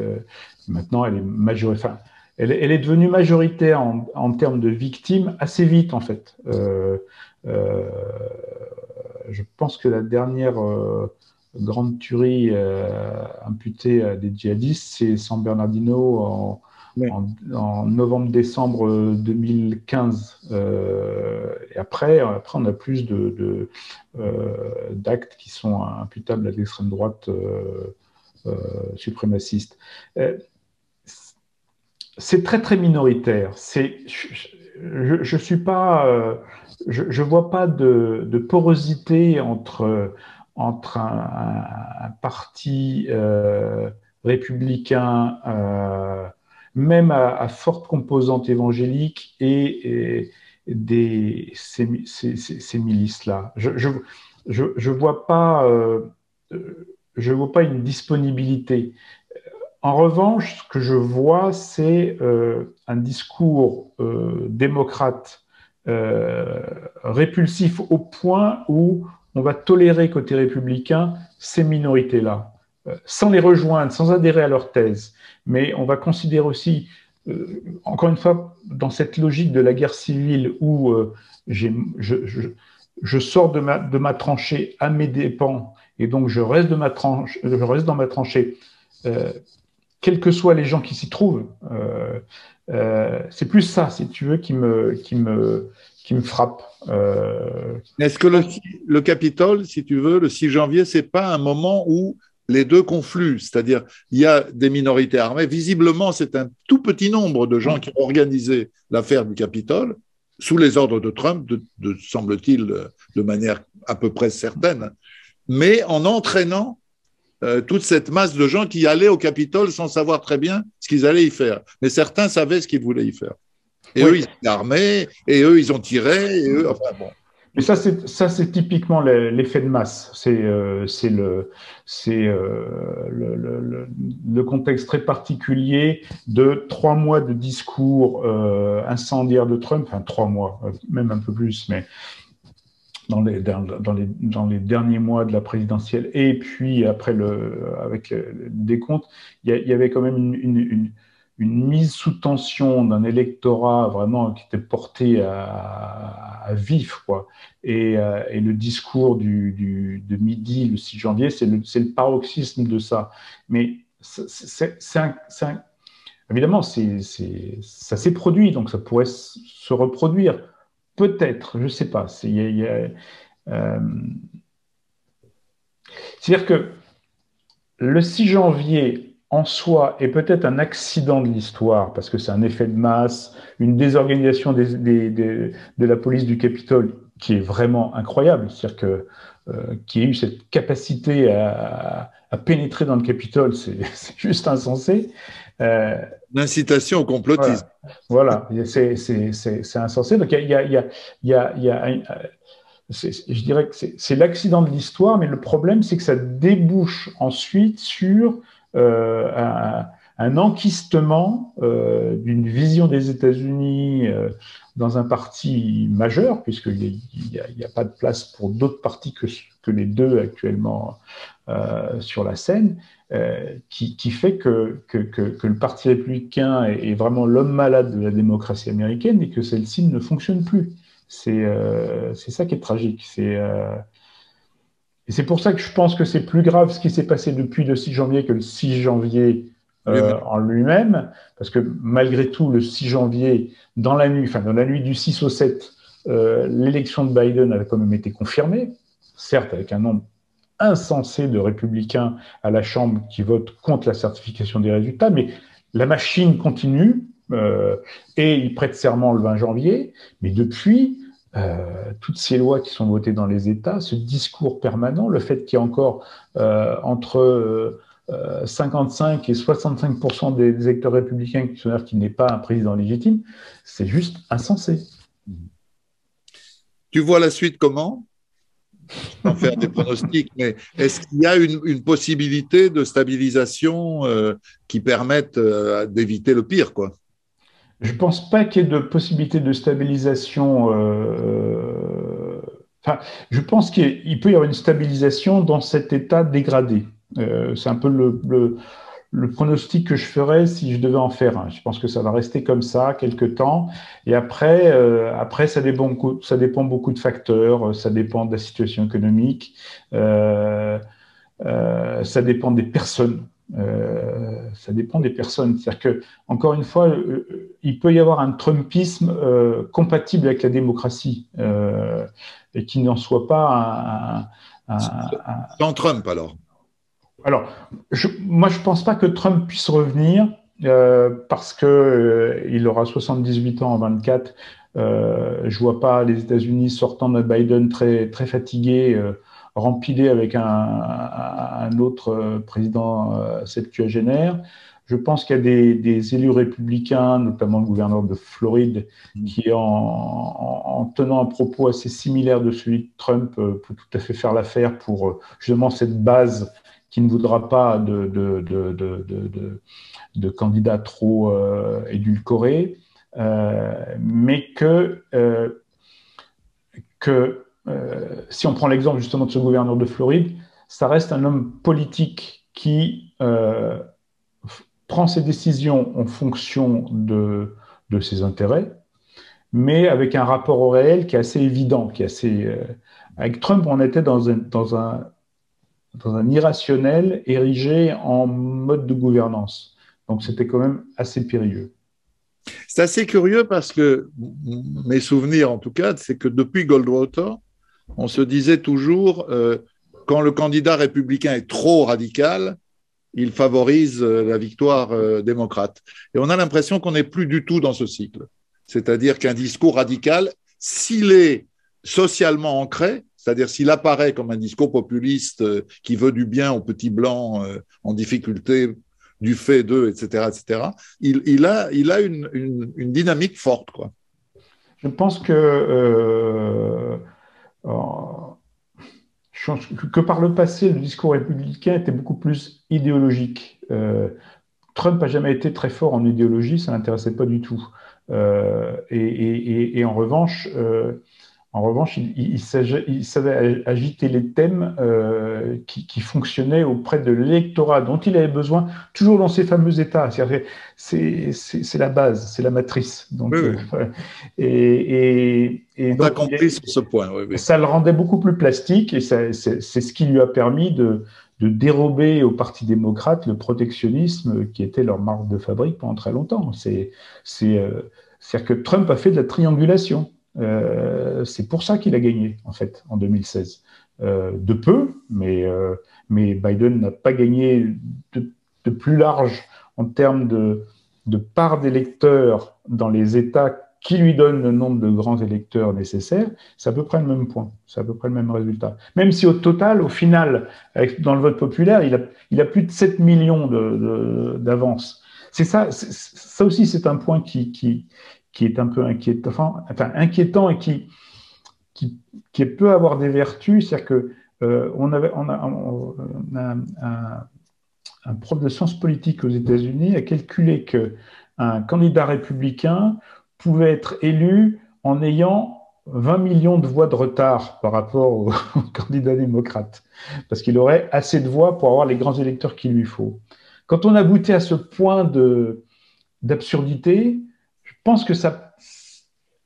maintenant, elle est majoritaire. elle, est devenue majoritaire en, termes de victimes assez vite, en fait. je pense que la dernière grande tuerie imputée à des djihadistes, c'est San Bernardino en en, novembre-décembre 2015. Euh, et après, après, on a plus de, euh, d'actes qui sont imputables à l'extrême droite euh, suprémaciste. c'est très très minoritaire. C'est je ne suis pas, je, vois pas de, porosité entre entre un, parti républicain, même à, forte composante évangélique et, ces, milices-là. Je ne je, vois pas je ne vois pas une disponibilité. En revanche, ce que je vois, c'est euh, un discours euh, démocrate euh, répulsif au point où on va tolérer côté républicain ces minorités-là, sans les rejoindre, sans adhérer à leur thèse. Mais on va considérer aussi, encore une fois, dans cette logique de la guerre civile où je, je, sors de ma, de ma tranchée à mes dépens et donc je reste, de ma tranche, je reste dans ma tranchée, euh, quels que soient les gens qui s'y trouvent. Euh, euh, c'est plus ça, si tu veux, qui me, qui me, qui me frappe. Est-ce que le, le, Capitole, si tu veux, le 6 janvier, c'est pas un moment où les deux confluent, c'est-à-dire il y a des minorités armées. Visiblement, c'est un tout petit nombre de gens qui ont organisé l'affaire du Capitole sous les ordres de Trump, de semble-t-il, de manière à peu près certaine mais en entraînant euh, toute cette masse de gens qui allaient au Capitole sans savoir très bien ce qu'ils allaient y faire. Mais certains savaient ce qu'ils voulaient y faire. Et eux, ils étaient armés, et eux, ils ont tiré, et eux, enfin bon. Mais ça, c'est ça, c'est typiquement l'effet de masse. C'est euh, c'est le c'est euh, le, le, le, contexte très particulier de trois mois de discours euh, incendiaires de Trump, enfin trois mois, même un peu plus, mais dans les, dans, les, dans les derniers mois de la présidentielle et puis après le, avec le, décompte, il y, avait quand même une, une, une, mise sous tension d'un électorat vraiment qui était porté à, vif. Quoi. Et, euh, et, le discours du, de midi, le 6 janvier, c'est le, paroxysme de ça. Mais c'est évidemment, ça s'est produit, donc ça pourrait se reproduire Peut-être, je ne sais pas. Euh, c'est-à-dire que le 6 janvier en soi est peut-être un accident de l'histoire, parce que c'est un effet de masse, une désorganisation de la police du Capitole qui est vraiment incroyable. C'est-à-dire que euh, qui ait eu cette capacité à, pénétrer dans le Capitole, c'est juste insensé. Euh, L'incitation au complotisme. Voilà, c'est insensé. Donc, il y a, y je dirais que c'est l'accident de l'histoire, mais le problème, c'est que ça débouche ensuite sur un, un, enquistement euh, d'une vision des États-Unis euh, dans un parti majeur, puisqu'il n'y a, pas de place pour d'autres partis que, les deux actuellement euh, sur la scène. Euh, qui, fait que, que, le Parti républicain est, vraiment l'homme malade de la démocratie américaine et que celle-ci ne fonctionne plus. C'est euh, ça qui est tragique. Euh, et c'est pour ça que je pense que c'est plus grave ce qui s'est passé depuis le 6 janvier que le 6 janvier en lui-même, parce que malgré tout, le 6 janvier, dans la nuit, enfin dans la nuit du 6 au 7, l'élection de Biden avait quand même été confirmée, certes avec un nombre insensé de républicains à la Chambre qui votent contre la certification des résultats, mais la machine continue euh, et il prête serment le 20 janvier, mais depuis, euh, toutes ces lois qui sont votées dans les États, ce discours permanent, le fait qu'il y a encore euh, entre 55 et 65% des électeurs républicains qui n'est pas un président légitime, c'est juste insensé. Tu vois la suite comment? Sans faire des pronostics, mais est-ce qu'il y a une, possibilité de stabilisation euh, qui permette euh, d'éviter le pire quoi? Je ne pense pas qu'il y ait de possibilité de stabilisation. Euh, enfin, je pense qu'il peut y avoir une stabilisation dans cet état dégradé. C'est un peu le, pronostic que je ferais si je devais en faire un. Je pense que ça va rester comme ça quelques temps. Et après, euh, après ça, dépend, ça dépend beaucoup de facteurs. Ça dépend de la situation économique. Euh, euh, ça dépend des personnes. Ça dépend des personnes. C'est-à-dire que, encore une fois, il peut y avoir un Trumpisme compatible avec la démocratie et qui n'en soit pas un, un, Sans Trump, alors alors, moi, je ne pense pas que Trump puisse revenir euh, parce qu'il euh, il aura 78 ans en 24. Euh, je vois pas les États-Unis sortant de Biden très, très fatigués, euh, rempilés avec un, un autre président septuagénaire. Je pense qu'il y a des, élus républicains, notamment le gouverneur de Floride, mm. qui, en, tenant un propos assez similaire de celui de Trump, euh, peut tout à fait faire l'affaire pour euh, justement cette base qui ne voudra pas de, de, candidats trop euh, édulcorés, mais que, que si on prend l'exemple justement de ce gouverneur de Floride, ça reste un homme politique qui prend ses décisions en fonction de, de ses intérêts, mais avec un rapport au réel qui est assez évident, qui est assez. Euh, avec Trump, on était dans un, dans un, dans un irrationnel érigé en mode de gouvernance. Donc c'était quand même assez périlleux. C'est assez curieux parce que mes souvenirs, en tout cas, c'est que depuis Goldwater, on se disait toujours euh, quand le candidat républicain est trop radical, il favorise euh, la victoire euh, démocrate. Et on a l'impression qu'on n'est plus du tout dans ce cycle. C'est-à-dire qu'un discours radical, s'il est socialement ancré, c'est-à-dire s'il apparaît comme un discours populiste qui veut du bien aux petits blancs en difficulté du fait d'eux, etc., etc., il, a, une, dynamique forte. Je pense que que par le passé, le discours républicain était beaucoup plus idéologique. Euh, Trump n'a jamais été très fort en idéologie, ça ne l'intéressait pas du tout. Euh, et, en revanche, euh, en revanche, il, savait agiter les thèmes euh, qui, fonctionnaient auprès de l'électorat dont il avait besoin, toujours dans ces fameux États. C'est la base, c'est la matrice. Donc, oui, euh, et, On a compris sur ce point. Ça le rendait beaucoup plus plastique et c'est ce qui lui a permis de, de dérober au Parti démocrate le protectionnisme qui était leur marque de fabrique pendant très longtemps. C'est-à-dire euh, que Trump a fait de la triangulation. Euh, c'est pour ça qu'il a gagné, en fait, en 2016. Euh, de peu, mais, euh, mais Biden n'a pas gagné de, plus large en termes de, de part d'électeurs dans les États qui lui donnent le nombre de grands électeurs nécessaires, c'est à peu près le même point, c'est à peu près le même résultat. Même si au total, au final, dans le vote populaire, il a, il a plus de 7 millions d'avance. C'est ça, ça aussi, c'est un point qui, qui est un peu inquiétant, et qui, peut avoir des vertus. C'est-à-dire qu'on euh, a, un, un, prof de sciences politiques aux États-Unis a calculé qu'un candidat républicain pouvait être élu en ayant 20 millions de voix de retard par rapport au, candidat démocrate, parce qu'il aurait assez de voix pour avoir les grands électeurs qu'il lui faut. Quand on a goûté à ce point d'absurdité, pense que ça,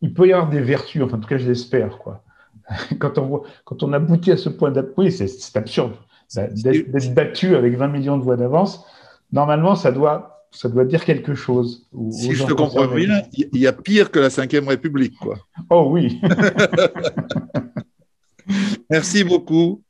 il peut y avoir des vertus, enfin, en tout cas, je l'espère, quoi. Quand on, voit, quand on aboutit à ce point oui, c'est absurde d'être battu avec 20 millions de voix d'avance. Normalement, ça doit, ça doit dire quelque chose. Si je te comprends bien, il y a pire que la Ve République, quoi. Oh oui. Merci beaucoup.